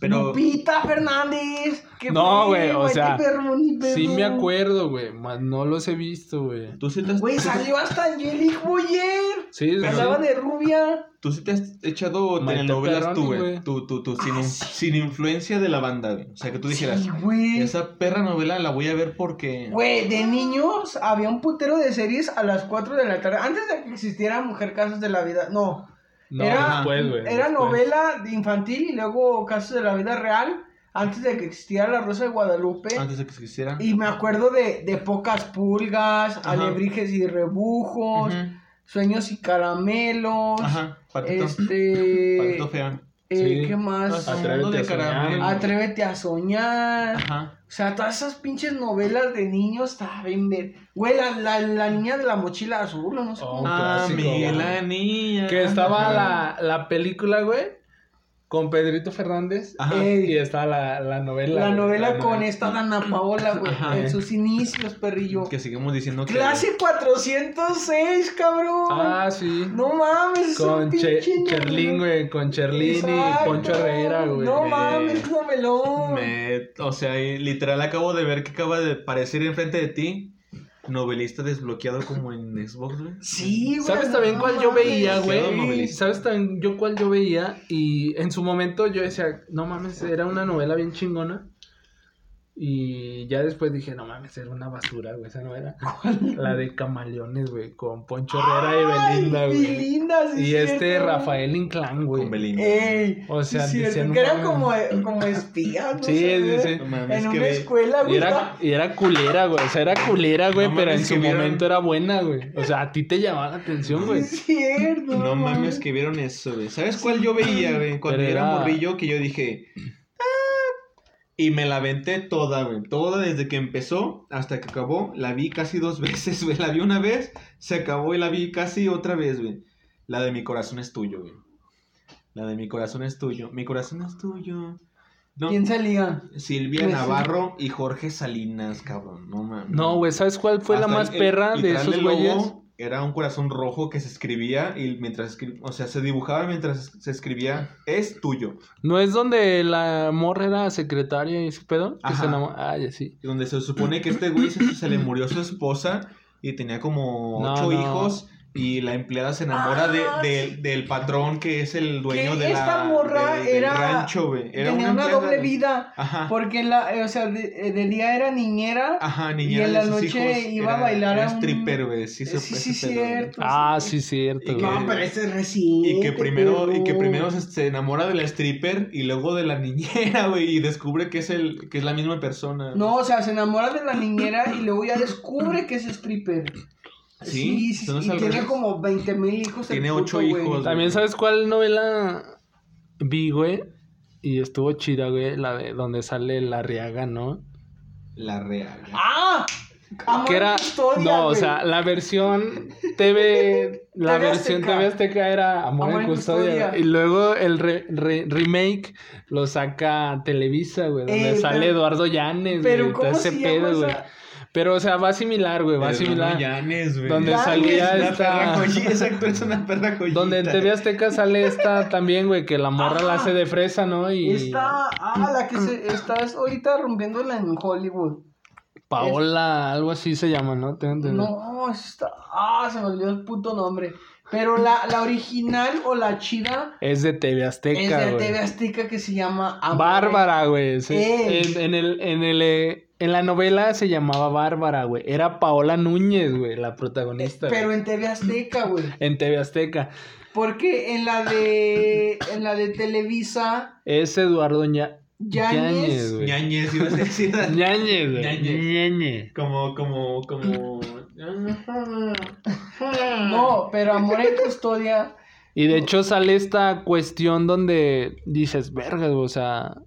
Pero- Lupita Fernández. ¿Qué No, güey, o sea, Perroni, Sí perro. me acuerdo, güey, más no los he visto, güey. ¿Tú sí te has, Güey, salió hasta Angelique Boyer. Sí, sí, Andaba sí. de rubia. tú sí te has echado telenovelas tú, güey. Tú, tú, tú, sin, Ah, in- sí. sin influencia de la banda, güey. O sea, que tú dijeras, Sí, güey. esa perra novela la voy a ver porque... Güey, de niños había un putero de series a las 4 de la tarde. Antes de que existiera Mujer Casos de la Vida. No. No, era después, güey. era después. novela de infantil y luego Casos de la Vida Real. Antes de que existiera La Rosa de Guadalupe. Antes de que existiera. Y me acuerdo de, de Pocas Pulgas, Ajá. Alebrijes y Rebujos. Sueños y Caramelos. Ajá, patito. Este. Patito fea. eh, Sí. ¿Qué más? Atrévete a soñar. Atrévete a soñar. Ajá. O sea, todas esas pinches novelas de niños estaban bien ver. Güey, la, la, la niña de la mochila azul, no sé Oh, cómo. Ah, clásico, mi la niña. Que estaba la, la película, güey, con Pedrito Fernández. Ajá. Ey. Y estaba la, la novela. La novela la con novela. esta Dana Paola, güey. Ajá. En sus inicios, perrillo. Que seguimos diciendo que... Clase 406, cabrón. Ah, sí. No mames, es un Con Che- novelón. güey. Con Cherlin y. Poncho Herrera, güey. No Me- mames, novelón. Me, o sea, literal acabo de ver que acaba de aparecer enfrente de ti. Novelista desbloqueado como en Xbox, güey. Sí, güey. ¿Sabes también no cuál yo veía, güey? ¿Sabes también yo cuál yo veía? Y en su momento yo decía, no mames, era una novela bien chingona. Y ya después dije, no mames, era una basura, güey, esa novela. La de Camaleones, güey, con Poncho Herrera y Belinda, güey. Belinda, sí Y es este. Rafael Inclán, güey. Con Belinda. Ey, O sea, sí decían, que era no como, mames. como espía, no Sí, sí, güey. sí. No mames, En una ve- escuela, Y güey. era, y era culera, güey. O sea, era culera, güey, No pero en su vieron- momento era buena, güey. O sea, a ti te llamaba la atención, güey. Es cierto. No mames que vieron eso, güey. ¿Sabes cuál yo veía, güey? Cuando Pero era era- morrillo que yo dije... Y me la aventé toda, güey. Toda desde que empezó hasta que acabó. La vi casi dos veces, güey. La vi una vez, se acabó y la vi casi otra vez, güey. La de mi corazón es tuyo, güey. La de mi corazón es tuyo. Mi corazón es tuyo. No, ¿Quién salía? Silvia Pues, Navarro y Jorge Salinas, cabrón. No mames. No, güey, ¿sabes cuál fue la más el- el- perra de esos güeyes? Era un corazón rojo que se escribía y mientras escri- o sea, se dibujaba mientras se escribía es tuyo. ¿No es donde la morra era secretaria y ese pedo? Que Ajá. se enamor- Ah, ya sí. Donde se supone que este güey se, se le murió su esposa y tenía como No, ocho no. hijos y la empleada se enamora de, Ah, de- del patrón que es el dueño Que de la, esta morra del- del era- rancho, güey. Era Tenía una empleada. doble vida. Ajá. Porque la, eh, o sea, de, de día era niñera. Ajá, y niñera en de la noche iba a era- bailar era a un- stripper, güey. Sí, Sí, se sí, güey. cierto. Ah, sí, cierto. Y güey. No, pero ese es reciente. Y que primero, y que primero se, se enamora de la stripper y luego de la niñera, güey, y descubre que es el, que es la misma persona. No, o sea, se enamora de la niñera y luego ya descubre que es stripper. Sí, sí, entonces y tiene revés. como 20 mil hijos. Tiene puto, ocho güey. hijos. También sabes cuál novela vi, güey. Y estuvo chida, güey. La de donde sale la riaga, ¿no? La real. ¡Ah! Que era. no, o sea, la versión TV. La TV versión Azteca. TV Azteca era Amor, Amor en Custodia. Y luego el re- re- remake lo saca Televisa, güey. Donde Eh, sale pero- Eduardo Llanes, Pero güey. todo ¿cómo ese se pedo, llama güey. Pero, o sea, va similar, güey. Va similar. Llanes, güey. Donde Llanes, salía Una esta. perra joyita, ese actor es una perra joyita. Donde en TV Azteca sale esta también, güey, que la morra la hace de fresa, ¿no? Y Está, ah, la que se, estás ahorita rompiéndola en Hollywood. Paola, algo así se llama, ¿no? Tengo. No, está, ah, se me olvidó el puto nombre. Pero la, la original o la chida Es de TV Azteca, es de güey. TV Azteca que se llama Amor. Bárbara, güey. sí. En, en el, en el, eh, en la novela se llamaba Bárbara, güey. Era Paola Núñez, güey, la protagonista. Pero güey. en TV Azteca, güey. En TV Azteca. Porque en la de en la de Televisa, Es Eduardo Ña... Güey. Ñañez, ibas a decir. Ñañez, güey. Ñañez. Ñañez. Como, como, como. no, pero Amor en Custodia, Y de hecho sale esta cuestión donde dices, vergas, o sea,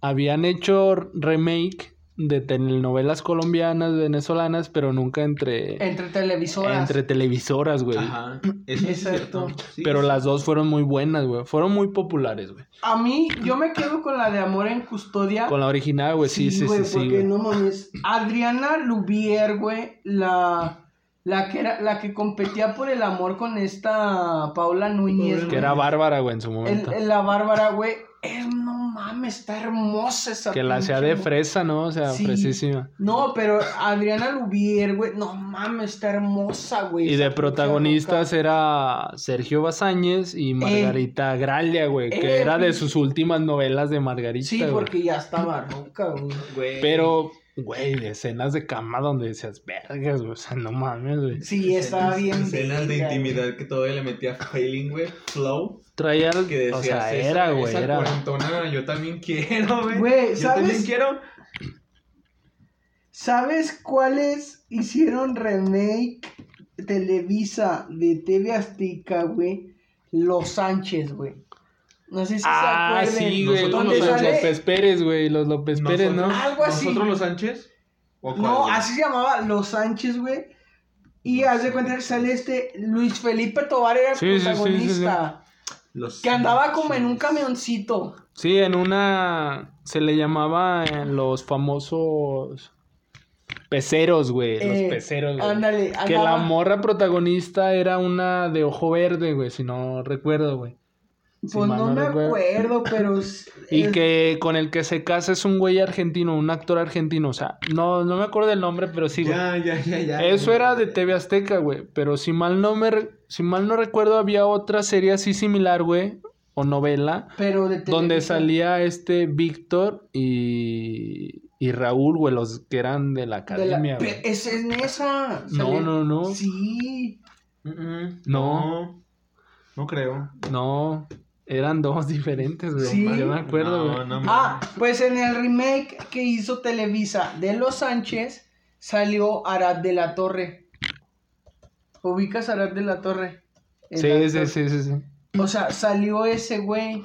habían hecho remake de telenovelas colombianas, venezolanas, pero nunca entre, entre televisoras. entre televisoras, güey. Ajá. Eso es Exacto. cierto. Sí, Pero sí. las dos fueron muy buenas, güey. Fueron muy populares, güey. A mí, yo me quedo con la de Amor en Custodia. Con la original, güey, sí, sí, sí, güey, sí, porque güey. no mames. Adriana Lubier, güey, la, la, que era, la que competía por el amor con esta Paula Núñez, Que güey. era Bárbara, güey, en su momento. el- la Bárbara, güey. Es, mames, está hermosa esa Que la pinche de fresa, ¿no? O sea, Sí. fresísima. No, pero Adriana Lubier, güey, no mames, está hermosa, güey. Y de protagonistas era Sergio Bazáñez y Margarita Gralia, güey, que Eh, era de sus últimas novelas de Margarita, Sí, güey. porque ya estaba roca. Güey. Pero, güey, de escenas de cama donde decías, vergas, güey, o sea, no mames, güey. Sí, estaba bien. Escenas de güey. intimidad que todavía le metía failing, güey. Flow. Traía, Que decías, o sea, esa- era, güey, esa era. cuarentona yo también quiero, güey. Güey, Yo ¿sabes? también quiero. ¿Sabes cuáles hicieron remake Televisa de TV Azteca, güey? Los Sánchez, güey. No sé si Ah, se acuerdan. sí, güey, los, ¿Dónde los sale? López Pérez, güey, los López Pérez, ¿no? Nosotros- Algo así. ¿Nosotros los Sánchez? ¿O cuál, No, así se llamaba Los Sánchez, güey. Y haz de cuenta que sale este Luis Felipe Tobar era el Sí, sí, sí, sí, protagonista. Los Que andaba como en un camioncito. Sí, en una. Se le llamaba en los famosos. Peceros, güey. Los Eh, peceros, güey. Ándale, Que la morra protagonista era una de ojo verde, güey, si no recuerdo, güey. Pues no no me recuerdo. acuerdo, pero. es- Y que con el que se casa es un güey argentino, un actor argentino. O sea, no, no me acuerdo del nombre, pero sí, güey. Ya, ya, ya, ya. Eso era de TV Azteca, güey. Pero si mal no me re- si mal no recuerdo, había otra serie así similar, güey. O novela. Pero de Donde Televisa. salía este Víctor y, y Raúl, güey, los que eran de la De la- academia, güey. Pe- Es en esa. No, sale- no, no. Sí. Mm, mm, No. No. No creo. No, eran dos diferentes, güey. Sí. Yo me acuerdo, güey. No, no, Ah, pues en el remake que hizo Televisa de Los Sánchez salió Arad de la Torre. ¿Ubicas a Arad de la Torre? Sí, sí, sí, sí, sí. O sea, salió ese güey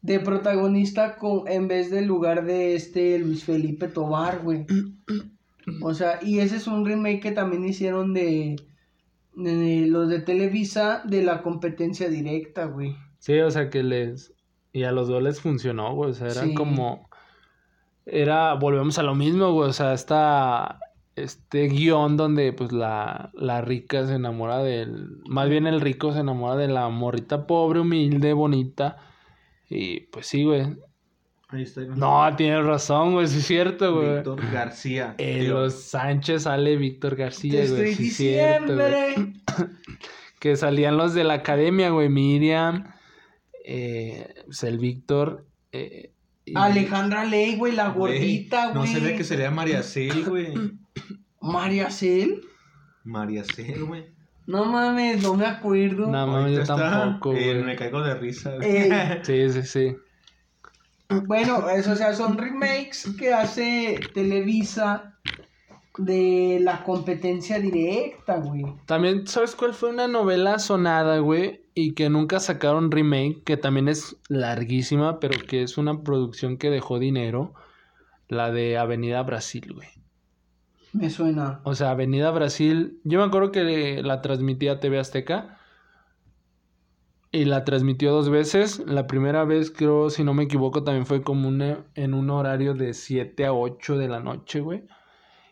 de protagonista con, en vez del lugar de este Luis Felipe Tobar, güey. O sea, y ese es un remake que también hicieron de, de los de Televisa de la competencia directa, güey. Sí, o sea que les... Y a los dos les funcionó, güey. O sea, era Sí. como... Era... Volvemos a lo mismo, güey. O sea, esta... Este guion donde pues la, la rica se enamora del... Más bien el rico se enamora de la morrita pobre, humilde, bonita. Y pues sí, güey. Ahí está. No, tienes razón, güey, sí es cierto, güey. Víctor García. En Tío, los Sánchez sale Víctor García, Te güey. estoy Sí es cierto, güey. Que salían los de la academia, güey. Miriam, eh, pues el Víctor. eh, y- Alejandra Ley, güey, la gordita, güey. No se ve que sería María Cel, güey. María Cel. María Cel, güey. No mames, no me acuerdo. No mames, yo tampoco, eh, güey. me caigo de risa. güey. Eh, Sí, sí, sí. Bueno, eso, o sea, son remakes que hace Televisa de la competencia directa, güey. También, ¿sabes cuál fue una novela sonada, güey? Y que nunca sacaron remake, que también es larguísima, pero que es una producción que dejó dinero. La de Avenida Brasil, güey. Me suena. O sea, Avenida Brasil, yo me acuerdo que la transmitía TV Azteca. Y la transmitió dos veces. La primera vez, creo, si no me equivoco, también fue como una- en un horario de 7 a 8 de la noche, güey.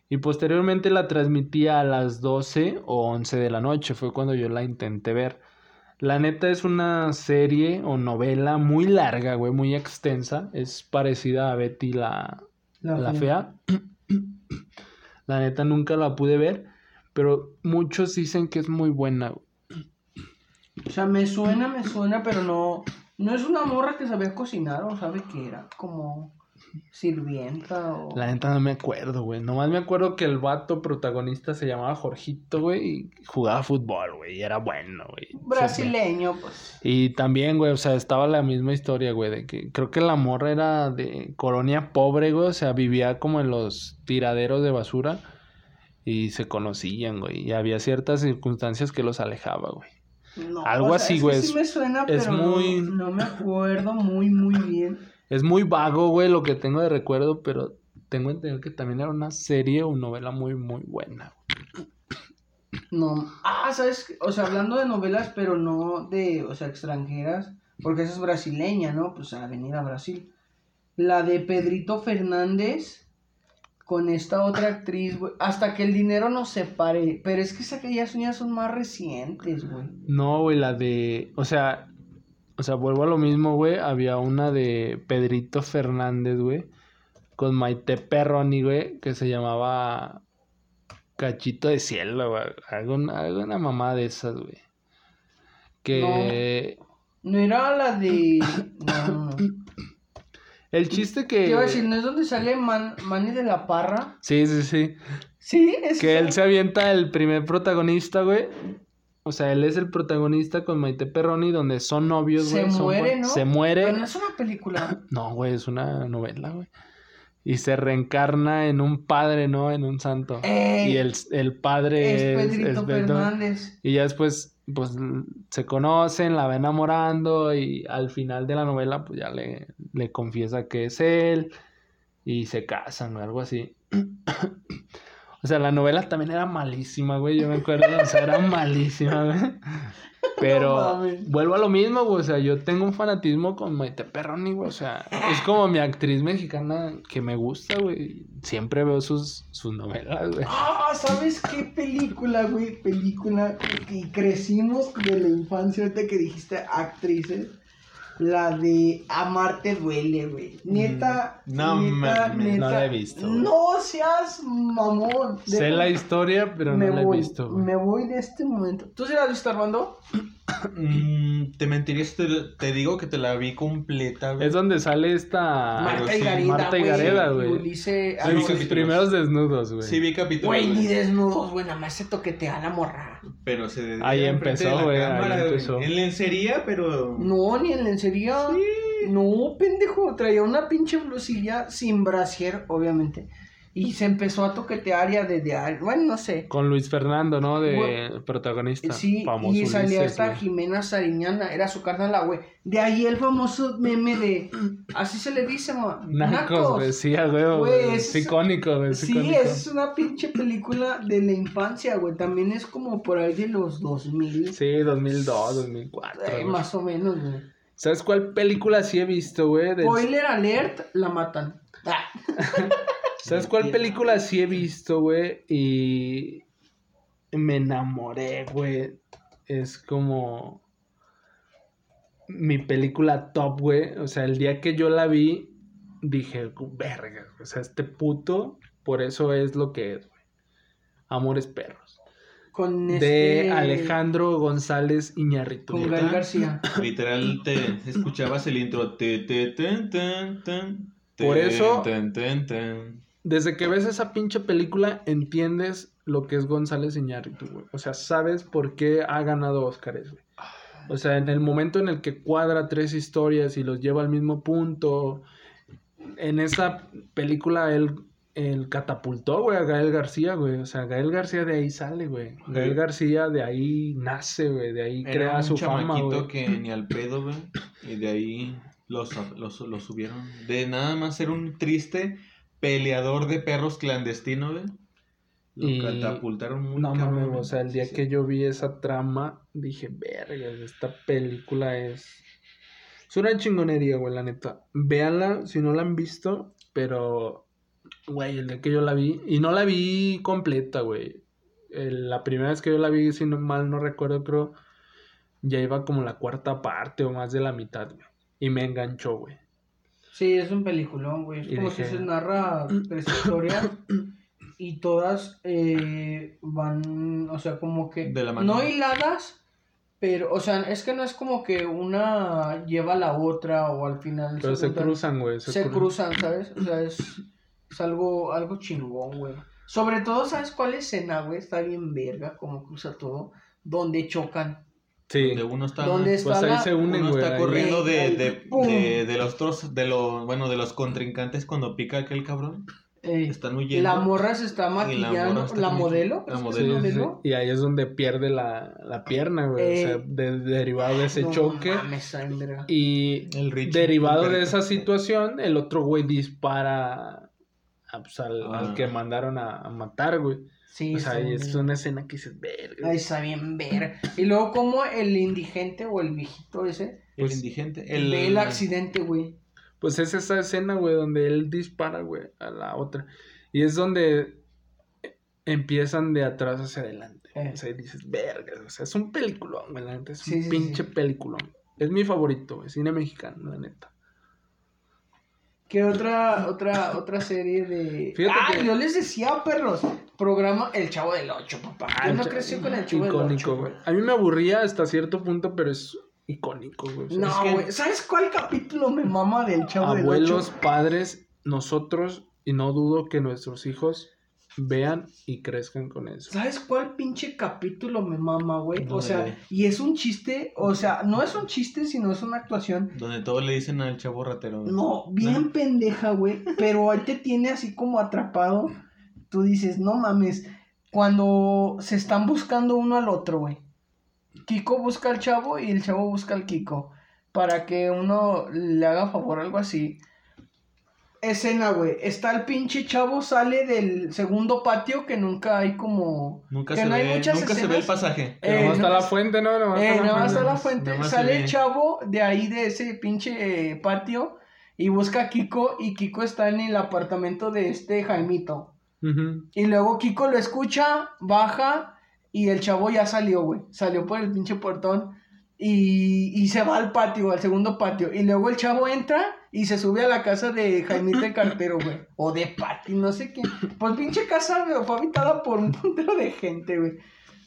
Y posteriormente la transmitía a las 12 o 11 de la noche. Fue cuando yo la intenté ver. La neta es una serie o novela muy larga, güey, muy extensa. Es parecida a Betty la, la fea. La neta nunca la pude ver, pero muchos dicen que es muy buena. güey. O sea, me suena, me suena, pero no. No es una morra que sabía cocinar o sabe que era como sirvienta o. La neta no me acuerdo, güey. Nomás me acuerdo que el vato protagonista se llamaba Jorgito, güey, y jugaba fútbol, güey, y era bueno, güey. Brasileño, pues. Y también, güey, o sea, estaba la misma historia, güey, de que creo que la morra era de colonia pobre, güey, o sea, vivía como en los tiraderos de basura y se conocían, güey, y había ciertas circunstancias que los alejaba, güey. No, Algo así, es que güey, Sí me suena, es pero muy- no, no me acuerdo muy, muy bien. Es muy vago, güey, lo que tengo de recuerdo, pero tengo entendido que también era una serie o novela muy, muy buena. No. Ah, ¿sabes? O sea, hablando de novelas, pero no de, o sea, extranjeras, porque esa es brasileña, ¿no? Pues Avenida Brasil. La de Pedrito Fernández con esta otra actriz, güey. Hasta que el dinero nos separe. Pero es que esas que ya son, más recientes, güey. No, güey, la de, o sea, o sea, vuelvo a lo mismo, güey, había una de Pedrito Fernández, güey, con Maite Perroni, güey, que se llamaba Cachito de Cielo, güey, alguna, alguna mamá de esas, güey. Que No era la de. No, no, no. El chiste Te que iba a decir, ¿no es donde sale Man, Manny de la Parra? Sí, sí, sí. Sí, es Que él se avienta el primer protagonista, güey. O sea, él es el protagonista con Maite Perroni, donde son novios, Se güey. son muere, ¿no? Se muere. Pero no es una película. No, güey, es una novela, güey. Y se reencarna en un padre, ¿no? En un santo. Ey, y el, el padre es es, Pedrito es. Fernández. Y ya después, pues, se conocen, la va enamorando y al final de la novela, pues ya le, le confiesa que es él y se casan o algo así. O sea, la novela también era malísima, güey, yo me acuerdo, o sea, era malísima, güey. Pero No vuelvo a lo mismo, güey, o sea, yo tengo un fanatismo con Maite Perroni, güey, o sea, es como mi actriz mexicana que me gusta, güey. Siempre veo sus, sus novelas, güey. Ah, ¿sabes qué película, güey? Película que crecimos de la infancia ahorita que dijiste actrices. La de Amarte duele, güey. Neta, Mm, no neta, mames, neta. no la he visto. No seas mamón. De- Sé la historia, pero no la he visto. Me voy de este momento. ¿Tú sí la has visto, Armando? Mm, te mentiría si te, te digo que te la vi completa, güey. Es donde sale esta Marta sí, y Gareda, Marta y güey. Gareda, güey. Ulises- Sí, ah, sí, sus sí. primeros desnudos, güey. Sí vi capítulos, Güey, ni desnudos, güey. Nada más se toquetea la morra. pero se Ahí empezó, güey, ahí empezó. En lencería, pero No, ni en lencería. No, pendejo. Traía una pinche blusilla sin brasier, obviamente. Y se empezó a toquetear ya desde ahí. Bueno, no sé. Con Luis Fernando, ¿no? De Güey, protagonista. Sí, famoso y salía esta. Jimena Sariñana, era su carnal, güey. De ahí el famoso meme de. Así se le dice, ma. Nacos, sí, a huevo, Güey, Es es- icónico, güey. es Sí, icónico. es una pinche película de la infancia, güey. También es como por ahí de los 2000. Sí, 2002, 2004. eh, más o menos, güey. ¿Sabes cuál película sí he visto, güey? Del- Spoiler alert, la matan. Ah. ¿Sabes cuál película sí he visto, güey? Y me enamoré, güey. Es como mi película top, güey. O sea, el día que yo la vi, dije, verga, o sea, este puto, por eso es lo que es, güey. Amores perros. Con De este... Alejandro González Iñárritu. Con. Gael García. Literal, te escuchabas el intro. te, te, ten, ten, ten, Por eso- ten, ten, ten. Desde que ves esa pinche película, entiendes lo que es González Iñárritu, güey. O sea, sabes por qué ha ganado Óscares, güey. O sea, en el momento en el que cuadra tres historias y los lleva al mismo punto, en esa película él, él catapultó, güey, a Gael García, güey. O sea, Gael García de ahí sale, güey. Gael. García de ahí nace, güey. De ahí Era crea un su fama, güey. que ni al pedo, güey. Y de ahí los, los, los subieron. De nada más ser un triste peleador de perros clandestino, güey. Lo Y- catapultaron muy No mames, o sea, el día Sí. que yo vi esa trama, dije, verga, esta película es... Es una chingonería, güey, la neta. Véanla si no la han visto, pero, güey, el día que yo la vi, y no la vi completa, güey. La primera vez que yo la vi, si no mal no recuerdo, creo, ya iba como la cuarta parte o más de la mitad, güey. Y me enganchó, güey. Sí, es un peliculón, güey. Es Y como dije- si se narra tres historias y todas eh, van, o sea, como que De la no hiladas, pero, o sea, es que no es como que una lleva a la otra o al final Pero se cruzan, güey. se cruzan, ¿sabes? O sea, es, es algo, algo chingón, güey. Sobre todo, ¿sabes cuál escena, güey? Está bien verga, como cruza todo, donde chocan. Sí. Donde uno está, Donde está Pues ahí la- se unen, uno güey. está ahí. corriendo de, de, de, de los otros, de los, bueno, de los contrincantes cuando pica aquel cabrón. eh, Están huyendo. la morra se está Y la maquillando, morra está la, modelo, la ¿es que es modelo. Sí, sí? Y ahí es donde pierde la, la pierna, güey. o sea, de- derivado de ese No choque. mames. Y El derivado de esa situación, el otro güey dispara a, pues, al, Ah. al que mandaron a, a matar, güey. Sí, O sea, y es una escena que dices, verga. Ahí está bien ver. Y luego como el indigente o el viejito ese El Pues, indigente. El, ve el accidente, güey. Pues es esa escena, güey, donde él dispara, güey, a la otra. Y es donde empiezan de atrás hacia adelante. Eh. O sea, y dices, verga. O sea, es un peliculón, güey, la neta. Es Sí, un sí, pinche sí. peliculón. Es mi favorito, güey, cine mexicano, la neta. ¿Qué otra, otra, otra serie de. Fíjate ah, que- yo les decía, perros. Programa El Chavo del Ocho, papá. Yo no crecí con el Chavo del Ocho, güey. güey. A mí me aburría hasta cierto punto, pero es icónico, güey. O sea, es No, que güey. ¿Sabes cuál capítulo me mama del Chavo abuelos, del Ocho? padres, nosotros, y no dudo que nuestros hijos vean y crezcan con eso. ¿Sabes cuál pinche capítulo me mama, güey? O ¿Dónde, sea, y es un chiste, o sea, no es un chiste, sino es una actuación Donde todos le dicen al chavo ratero. güey. No, bien pendeja, güey. Pero ahí te tiene así como atrapado. Tú dices, no mames. Cuando se están buscando uno al otro, güey. Kiko busca al chavo y el chavo busca al Kiko. Para que uno le haga favor, algo así. Escena, güey. Está el pinche chavo, sale del segundo patio que nunca hay como. Nunca, que se no hay ve, muchas nunca se ve el pasaje. Eh, nomás está no- la fuente, ¿no? Nomás Eh, está la nada más fuente. está la Sale el chavo de ahí, de ese pinche eh, patio, y busca a Kiko, y Kiko está en el apartamento de este Jaimito. Y luego Kiko lo escucha, baja, y el chavo ya salió, güey. Salió por el pinche portón. Y, y se va al patio, al segundo patio. Y luego el chavo entra y se sube a la casa de Jaimito el cartero, güey. O de Pati, no sé qué. Pues pinche casa, güey, fue habitada por un puntero de gente, güey.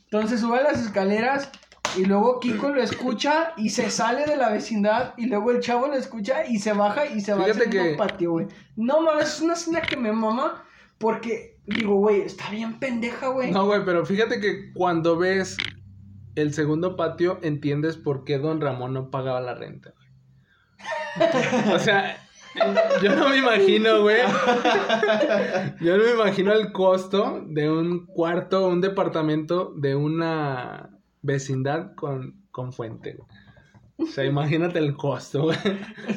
Entonces sube a las escaleras y luego Kiko lo escucha y se sale de la vecindad. Y luego el chavo lo escucha y se baja y se va al que- patio, güey. No mames, es una escena que me mama porque digo, güey, está bien pendeja, güey. No, güey, pero fíjate que cuando ves el segundo patio, entiendes por qué don Ramón no pagaba la renta. güey. o sea, yo no me imagino, güey. Yo no me imagino el costo de un cuarto, un departamento de una vecindad con, con fuente, güey. O sea, imagínate el costo, güey.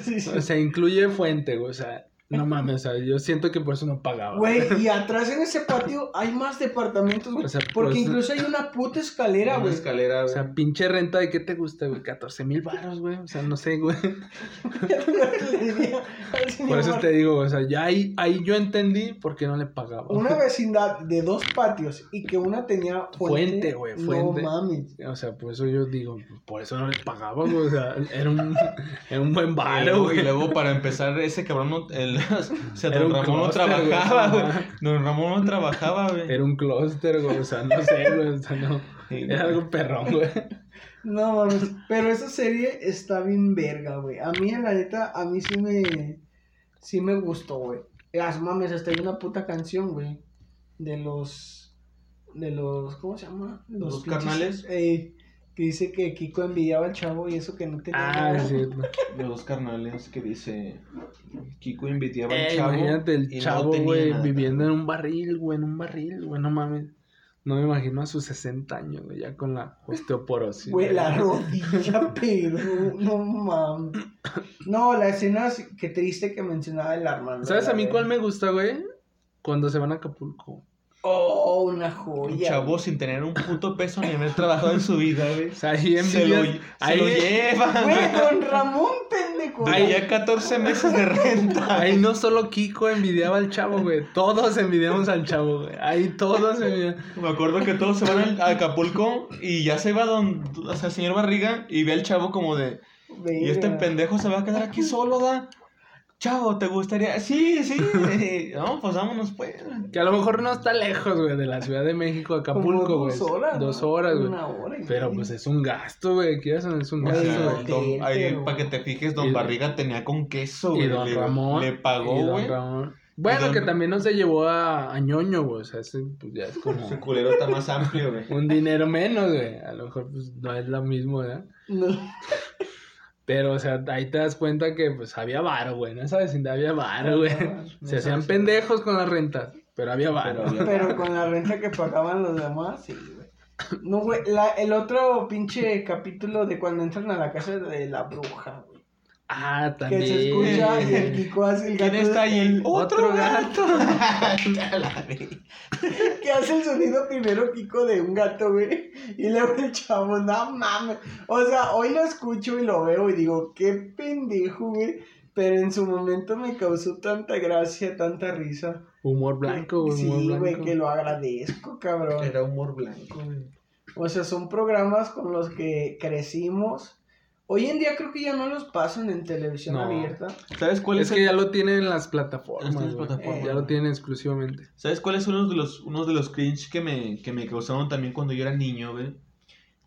Sí, sí. O sea, incluye fuente, güey. O sea, no mames, o sea, yo siento que por eso no pagaba. Güey, y atrás en ese patio hay más departamentos, güey. O sea, porque pues- incluso hay una puta escalera, Una güey. escalera, O güey. sea, pinche renta de qué te gusta, güey, 14 mil baros, güey. O sea, no sé, güey. Por eso te digo, o sea, ya ahí, ahí yo entendí por qué no le pagaba. Una vecindad de dos patios y que una tenía fuente. Fuente, güey, fuente. No mames. O sea, por eso yo digo, por eso no le pagaba, güey. O sea, era un, era un buen Y varo, luego, y güey. luego, para empezar, ese cabrón, no- el, O sea, Era don Ramón no güey, trabajaba, güey. Don Ramón no trabajaba, güey. Era un clúster, güey. O sea, no sé, güey. O sea, no. Sí, Era algo perrón, güey. No mames, pero esa serie está bien verga, güey. A mí, en la neta, a mí sí me. Sí me gustó, güey. Las mames, hasta hay una puta canción, güey. De los. De los. ¿Cómo se llama? ¿Los pinches- carnales? eh, que dice que Kiko envidiaba al chavo y eso que no tenía. Ah, nada. es cierto. Los dos carnales que dice Kiko invitaba al Eh, chavo. imagínate el chavo, güey, viviendo en un barril, güey, en un barril, güey, no mames. No me imagino a sus 60 años, güey, ya con la osteoporosis. Güey, la rodilla, pero no mames. No, la escena así- que triste que mencionaba el Armando. ¿Sabes a mí cuál me gusta, güey? Cuando se van a Acapulco. Oh, una Un joya. chavo sin tener un puto peso ni haber trabajado en su vida, güey. O sea, ahí Se lo, se ahí, lo llevan. Güey, con Ramón, pendejo. Ahí ya 14 meses de renta. ahí no solo Kiko envidiaba al chavo, güey. Todos envidiamos al chavo, güey. Ahí todos envidiamos. Me acuerdo que todos se van al- a Acapulco y ya se va don, o sea, el señor Barriga y ve al chavo como de, y este pendejo se va a quedar aquí solo, da. Chavo, ¿te gustaría? Sí, sí. No, pues vámonos pues. Que a lo mejor no está lejos, güey, de la Ciudad de México a Acapulco, güey. Dos horas. Dos horas, güey. Una hora y Pero pues es un gasto, güey. ¿Quieres es un gasto, güey? don- ahí, para que te fijes, don Y- Barriga tenía con queso, Y güey. don le, Ramón. le y pagó, don güey. Ramón. Bueno, don- que también no se llevó a, a ñoño, güey. O sea, ese pues ya es como Su culero está más amplio, güey. un dinero menos, güey. A lo mejor pues no es lo mismo, ¿verdad? No. Pero, o sea, ahí te das cuenta que pues había varo, güey. En esa vecindad había varo, güey. Se hacían pendejos con las rentas, pero había varo. Pero Pero con la renta que pagaban los demás, sí, güey. No, güey, la, el otro pinche capítulo de cuando entran a la casa de la bruja, Ah, Que también. se escucha y el Kiko hace el gato. ¿Quién está ahí? el- Otro gato. que hace el sonido primero Kiko de un gato, güey. Y luego el chavo, no mames. O sea, hoy lo escucho y lo veo y digo, qué pendejo, güey. Pero en su momento me causó tanta gracia, tanta risa. Humor blanco, güey. Sí, güey, que lo agradezco, cabrón. Era humor blanco, güey. O sea, son programas con los que crecimos. Hoy en día creo que ya no los pasan en televisión No. abierta. ¿Sabes cuál Es es, que el- ya lo tienen en las plataformas. Las. Ya lo tienen exclusivamente. ¿Sabes cuáles son unos de los, unos de los cringe que me, que me causaron también cuando yo era niño, güey?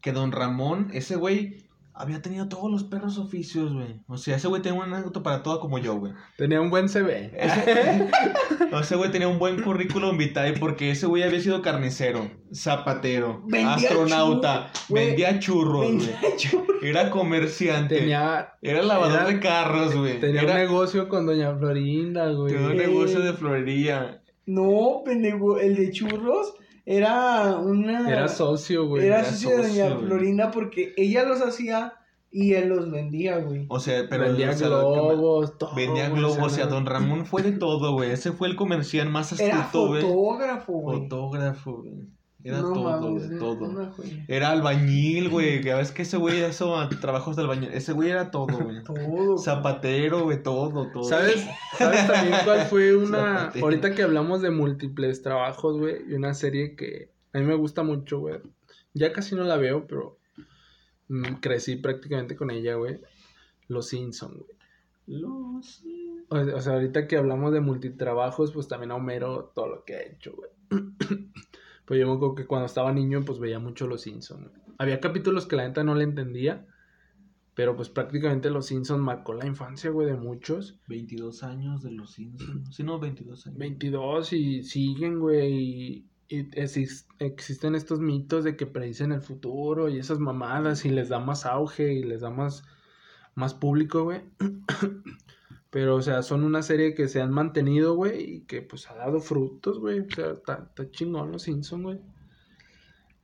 Que don Ramón, ese güey, había tenido todos los perros oficios, güey. O sea, ese güey tenía un auto para todo como yo, güey. Tenía un buen CV. O ese güey tenía un buen currículum vitae porque ese güey había sido carnicero, zapatero, Vendía astronauta, vendía churros, güey. Era comerciante. Tenía, Era lavador era- de carros, güey. tenía un negocio con Doña Florinda, güey. tenía un Eh. negocio de florería. No, pendejo, el de churros era una... Era socio, güey. Era era socio de socio, Doña güey. Florinda porque ella los hacía y él los vendía, güey. O sea, pero Vendía o sea, lo que me- globos, todo. Vendía globos, o sea, don Ramón fue de todo, güey. Ese fue el comercial más Era astuto, güey. fotógrafo, güey. Fotógrafo, güey. Era No todo, mames, güey, todo. una. Era albañil, güey. Que ves que ese güey hizo a- trabajos de albañil. Ese güey era todo, güey. Todo. Zapatero, güey, todo, todo. ¿Sabes? ¿Sabes también cuál fue una... Zapatero. Ahorita que hablamos de múltiples trabajos, güey, y una serie que a mí me gusta mucho, güey. Ya casi no la veo, pero mm, crecí prácticamente con ella, güey. Los Simpson, güey. Los... O, o sea, ahorita que hablamos de multitrabajos, pues también a Homero todo lo que ha hecho, güey. Pues yo me acuerdo que cuando estaba niño, pues veía mucho Los Simpsons. Había capítulos que la neta no le entendía, pero pues prácticamente Los Simpsons marcó la infancia, güey, de muchos. 22 años de los Simpsons. Sí, no, 22 años. 22 y siguen, güey, y, y exis- existen estos mitos de que predicen el futuro y esas mamadas y les da más auge y les da más, más público, güey. Pero, o sea, son una serie que se han mantenido, güey, y que pues ha dado frutos, güey. O sea, está, está chingón los Simpsons, güey.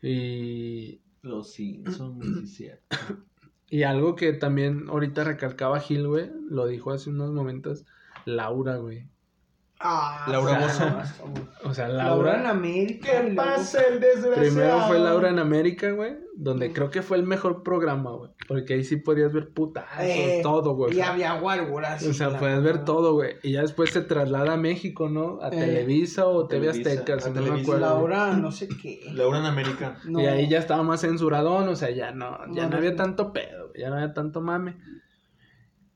Y, Los Simpsons, sí, y algo que también ahorita recalcaba Gil, güey, lo dijo hace unos momentos, Laura, güey. Ah, Laura o O sea, Laura en. América. y luego- el desgraciado? Primero fue Laura en América, güey, donde creo que fue el mejor programa, güey, porque ahí sí podías ver putazos, Eh, todo, güey. Y había guarguras. O sea, puedes ver todo, güey. Y ya después se traslada a México, ¿no? A Eh, Televisa o TV Azteca, si no me acuerdo. Laura, no sé qué. Laura en América. No. Y ahí ya estaba más censuradón, o sea, ya no, ya No, no, había no. tanto pedo, ya no había tanto mame.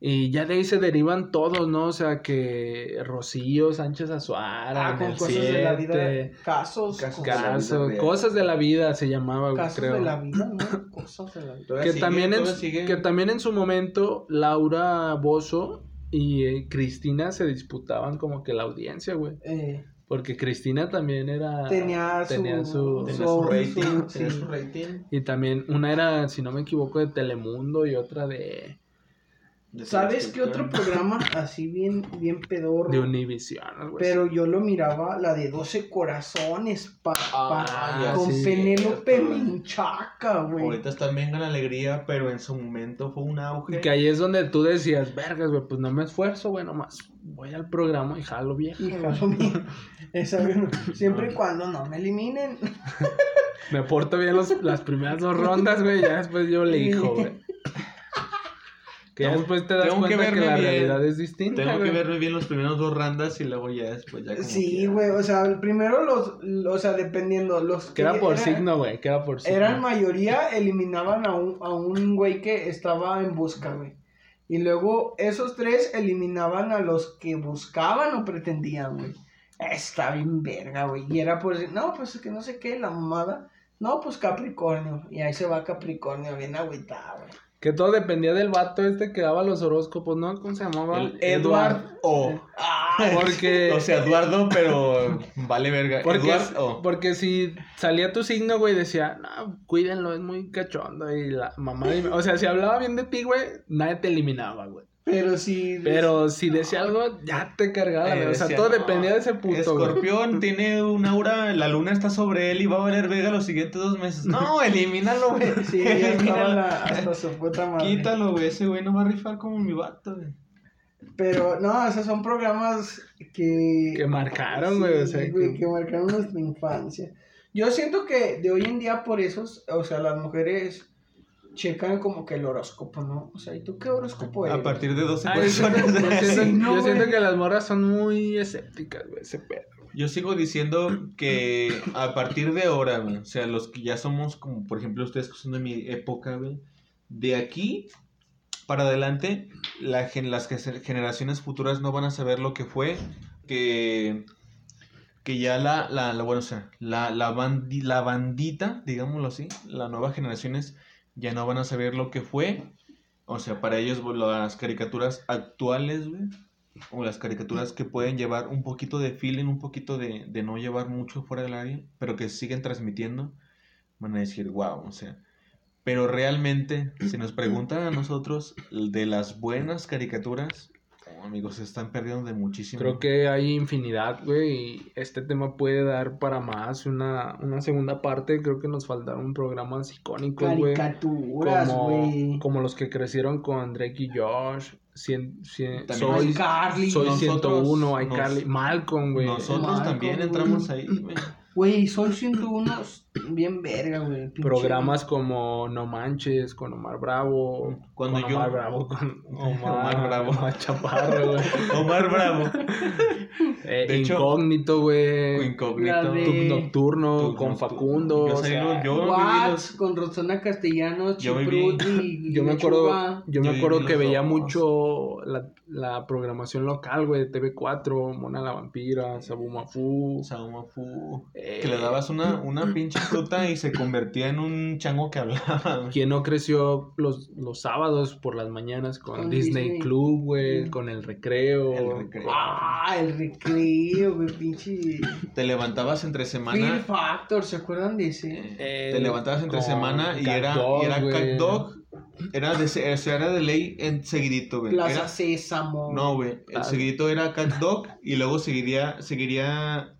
Y ya de ahí se derivan todos, ¿no? O sea, que Rocío, Sánchez Azuara, Ah, con cosas de la Siete, vida. Casos. Casos con- de cosas de la vida se llamaba, güey, Casos creo. de la vida, ¿no? Cosas de la vida. Que sigue, también, en, sigue. que también en su momento Laura Bozo y eh, Cristina se disputaban como que la audiencia, güey. Eh, Porque Cristina también era... tenía su... tenía su- Tenía su rating, su- tenía sí. su rating. Y también una era, si no me equivoco, de Telemundo y otra de ¿Sabes qué otro programa así bien, bien pedorro? de Univision. algo así. Pero yo lo miraba, la de 12 corazones, pa, pa- Ah, con sí, Penélope. Minchaca, güey. Ahorita están bien con alegría, pero en su momento fue un auge. Que ahí es donde tú decías, vergas, güey, pues no me esfuerzo, güey, nomás voy al programa y jalo viejo. Hija, lo mío. Esa, siempre y cuando no me eliminen. Me porto bien los- las primeras dos rondas, güey, ya después yo le dijo, güey. Que Tengo- después te das tengo que cuenta que, verme la bien. realidad es distinta, Tengo que verme bien los primeros dos randas y luego ya después ya como Sí, güey, o sea, el primero los, o sea, dependiendo, los Que era por signo, güey, que era por signo. Eran mayoría, eliminaban a un, a un güey que estaba en busca, güey. Y luego esos tres eliminaban a los que buscaban o pretendían, güey. Está bien verga, güey. Y era por decir, no, pues es que no sé qué, la mamada. No, pues Capricornio. Y ahí se va Capricornio, bien agüitado, güey. Que todo dependía del vato este que daba los horóscopos, ¿no? ¿Cómo se llamaba? El Edward O. Ah, Porque... O sea, Eduardo, pero vale verga. Porque, Edward O. porque si salía tu signo, güey, decía, no, cuídenlo, es muy cachondo. Y la mamá, o sea, si hablaba bien de ti, güey, nadie te eliminaba, güey. Pero sí. Pero si decía algo, ya te cargaba, Eh, güey. O sea, decía, todo no, dependía de ese puto, güey. Escorpión tiene un aura, la luna está sobre él y va a valer verga los siguientes dos meses. No, elimínalo, güey. Sí, Elimínalo. la- hasta su puta madre. Quítalo, güey. Ese güey no va a rifar como mi vato, güey. Pero no, esos son programas que... Que marcaron, güey, o sea, güey, que- que marcaron nuestra infancia. Yo siento que de hoy en día por eso, o sea, las mujeres checan como que el horóscopo, ¿no? O sea, ¿y tú qué horóscopo eres? A partir de 12 Ah, yo siento, personas. yo siento- Sí, no, yo siento que las morras son muy escépticas, güey, ese pedo. Yo sigo diciendo que a partir de ahora, güey, o sea, los que ya somos como, por ejemplo, ustedes que son de mi época, güey, de aquí para adelante, la gen- las generaciones futuras no van a saber lo que fue, que, que ya la, la, la- bueno, o sea, la, la, bandi- la bandita, digámoslo así, las nuevas generaciones ya no van a saber lo que fue, o sea, para ellos las caricaturas actuales, o las caricaturas que pueden llevar un poquito de feeling, un poquito de, de no llevar mucho fuera del área, pero que siguen transmitiendo, van a decir, wow, o sea. Pero realmente, si nos preguntan a nosotros de las buenas caricaturas, amigos, se están perdiendo de muchísimo. Creo que hay infinidad, güey, y este tema puede dar para más, una, una segunda parte, creo que nos faltaron programas icónicos, güey. Caricaturas, Como, güey. como los que crecieron con Drake y Josh, cien, cien- También soy, iCarly. soy Nosotros 101, nos- iCarly, Malcolm, güey. Nosotros Malcolm, también entramos ahí, güey. Güey, Sol 101 bien verga, güey. pinche- Programas como No Manches, con Omar Bravo. Cuando con yo- Omar Bravo, con Omar, Omar Bravo. Omar Chaparro, güey. Omar Bravo. Eh, De Incógnito, güey. Incógnito. De- Nocturno con. Facundo. Yo o sea, yo- Watts con Rosana Castellanos, Yo y, Yo me acuerdo, yo me Yo acuerdo que veía mucho la, la programación local, güey, de TV4, Mona la Vampira, Sabumafu. Saumafu. eh, Que le dabas una, una pinche fruta y se convertía en un chango que hablaba. ¿Quién no creció los, los sábados por las mañanas con, Con Disney, Disney. Club, güey, Mm. con el recreo? El recreo. Ah, el recreo, güey, pinche. Te levantabas entre Fear semana. Factor, ¿se acuerdan de ese? eh, te levantabas entre semana y era, Dog, y era. Cat Dog. Era de, era de ley en seguidito, güey. Plaza Era- Sésamo. no, güey. El Ah. seguidito era Cat Dog y luego seguiría, seguiría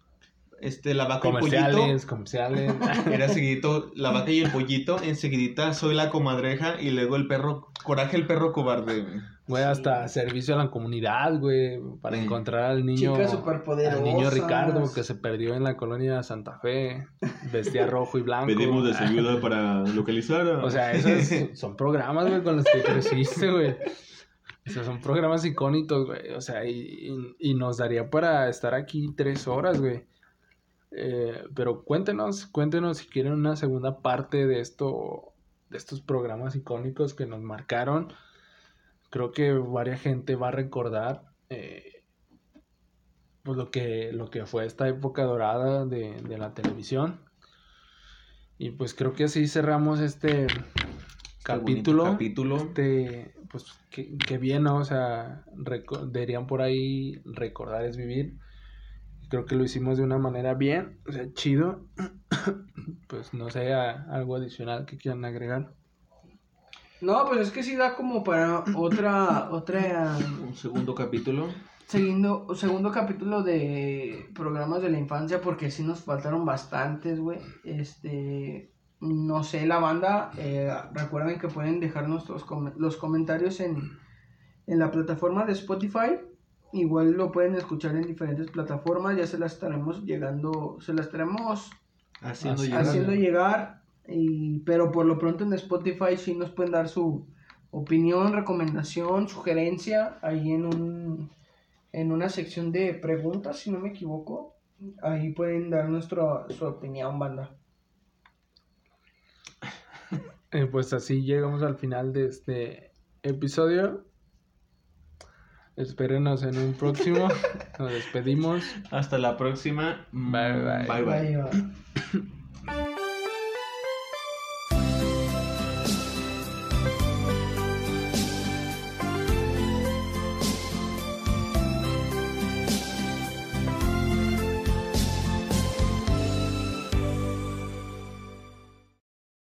este, la vaca y el pollito. Comerciales, comerciales. Era seguidito la vaca y el pollito. Enseguidita soy la comadreja y luego el perro, coraje el perro cobarde, güey. Güey, hasta servicio a la comunidad, güey, para Sí. encontrar al niño. Al niño Ricardo que se perdió en la colonia Santa Fe. Vestía rojo y blanco. ayuda para localizar a... O sea, esos son programas, güey, con los que creciste, güey. O sea, son programas icónicos, güey. O sea, y, y- y nos daría para estar aquí tres horas, güey. Eh, pero cuéntenos, cuéntenos si quieren una segunda parte de esto, de estos programas icónicos que nos marcaron. creo que varias gente va a recordar eh, pues lo que, lo que fue esta época dorada de, de la televisión. Y pues creo que así cerramos este capítulo. capítulo. Este, pues que, que bien, ¿no? O sea, deberían por ahí recordar es vivir. Creo que lo hicimos de una manera bien, o sea, chido. pues no sé, a- algo adicional que quieran agregar. No, pues es que sí da como para otra, otra, Un segundo capítulo. segundo, segundo capítulo de programas de la infancia, porque sí nos faltaron bastantes, güey. Este, no sé, la banda, eh, recuerden que pueden dejar nuestros com- los comentarios en, en la plataforma de Spotify. Igual lo pueden escuchar en diferentes plataformas, ya se las estaremos llegando, se las estaremos Haciendo llegar. haciendo llegar, y, pero por lo pronto en Spotify sí nos pueden dar su opinión, recomendación, sugerencia, ahí en un en una sección de preguntas, si no me equivoco, ahí pueden dar nuestra su opinión, banda. Eh, pues así llegamos al final de este episodio. Espérenos en un próximo. Nos despedimos. Hasta la próxima. Bye, bye. Bye, bye. Bye, bye.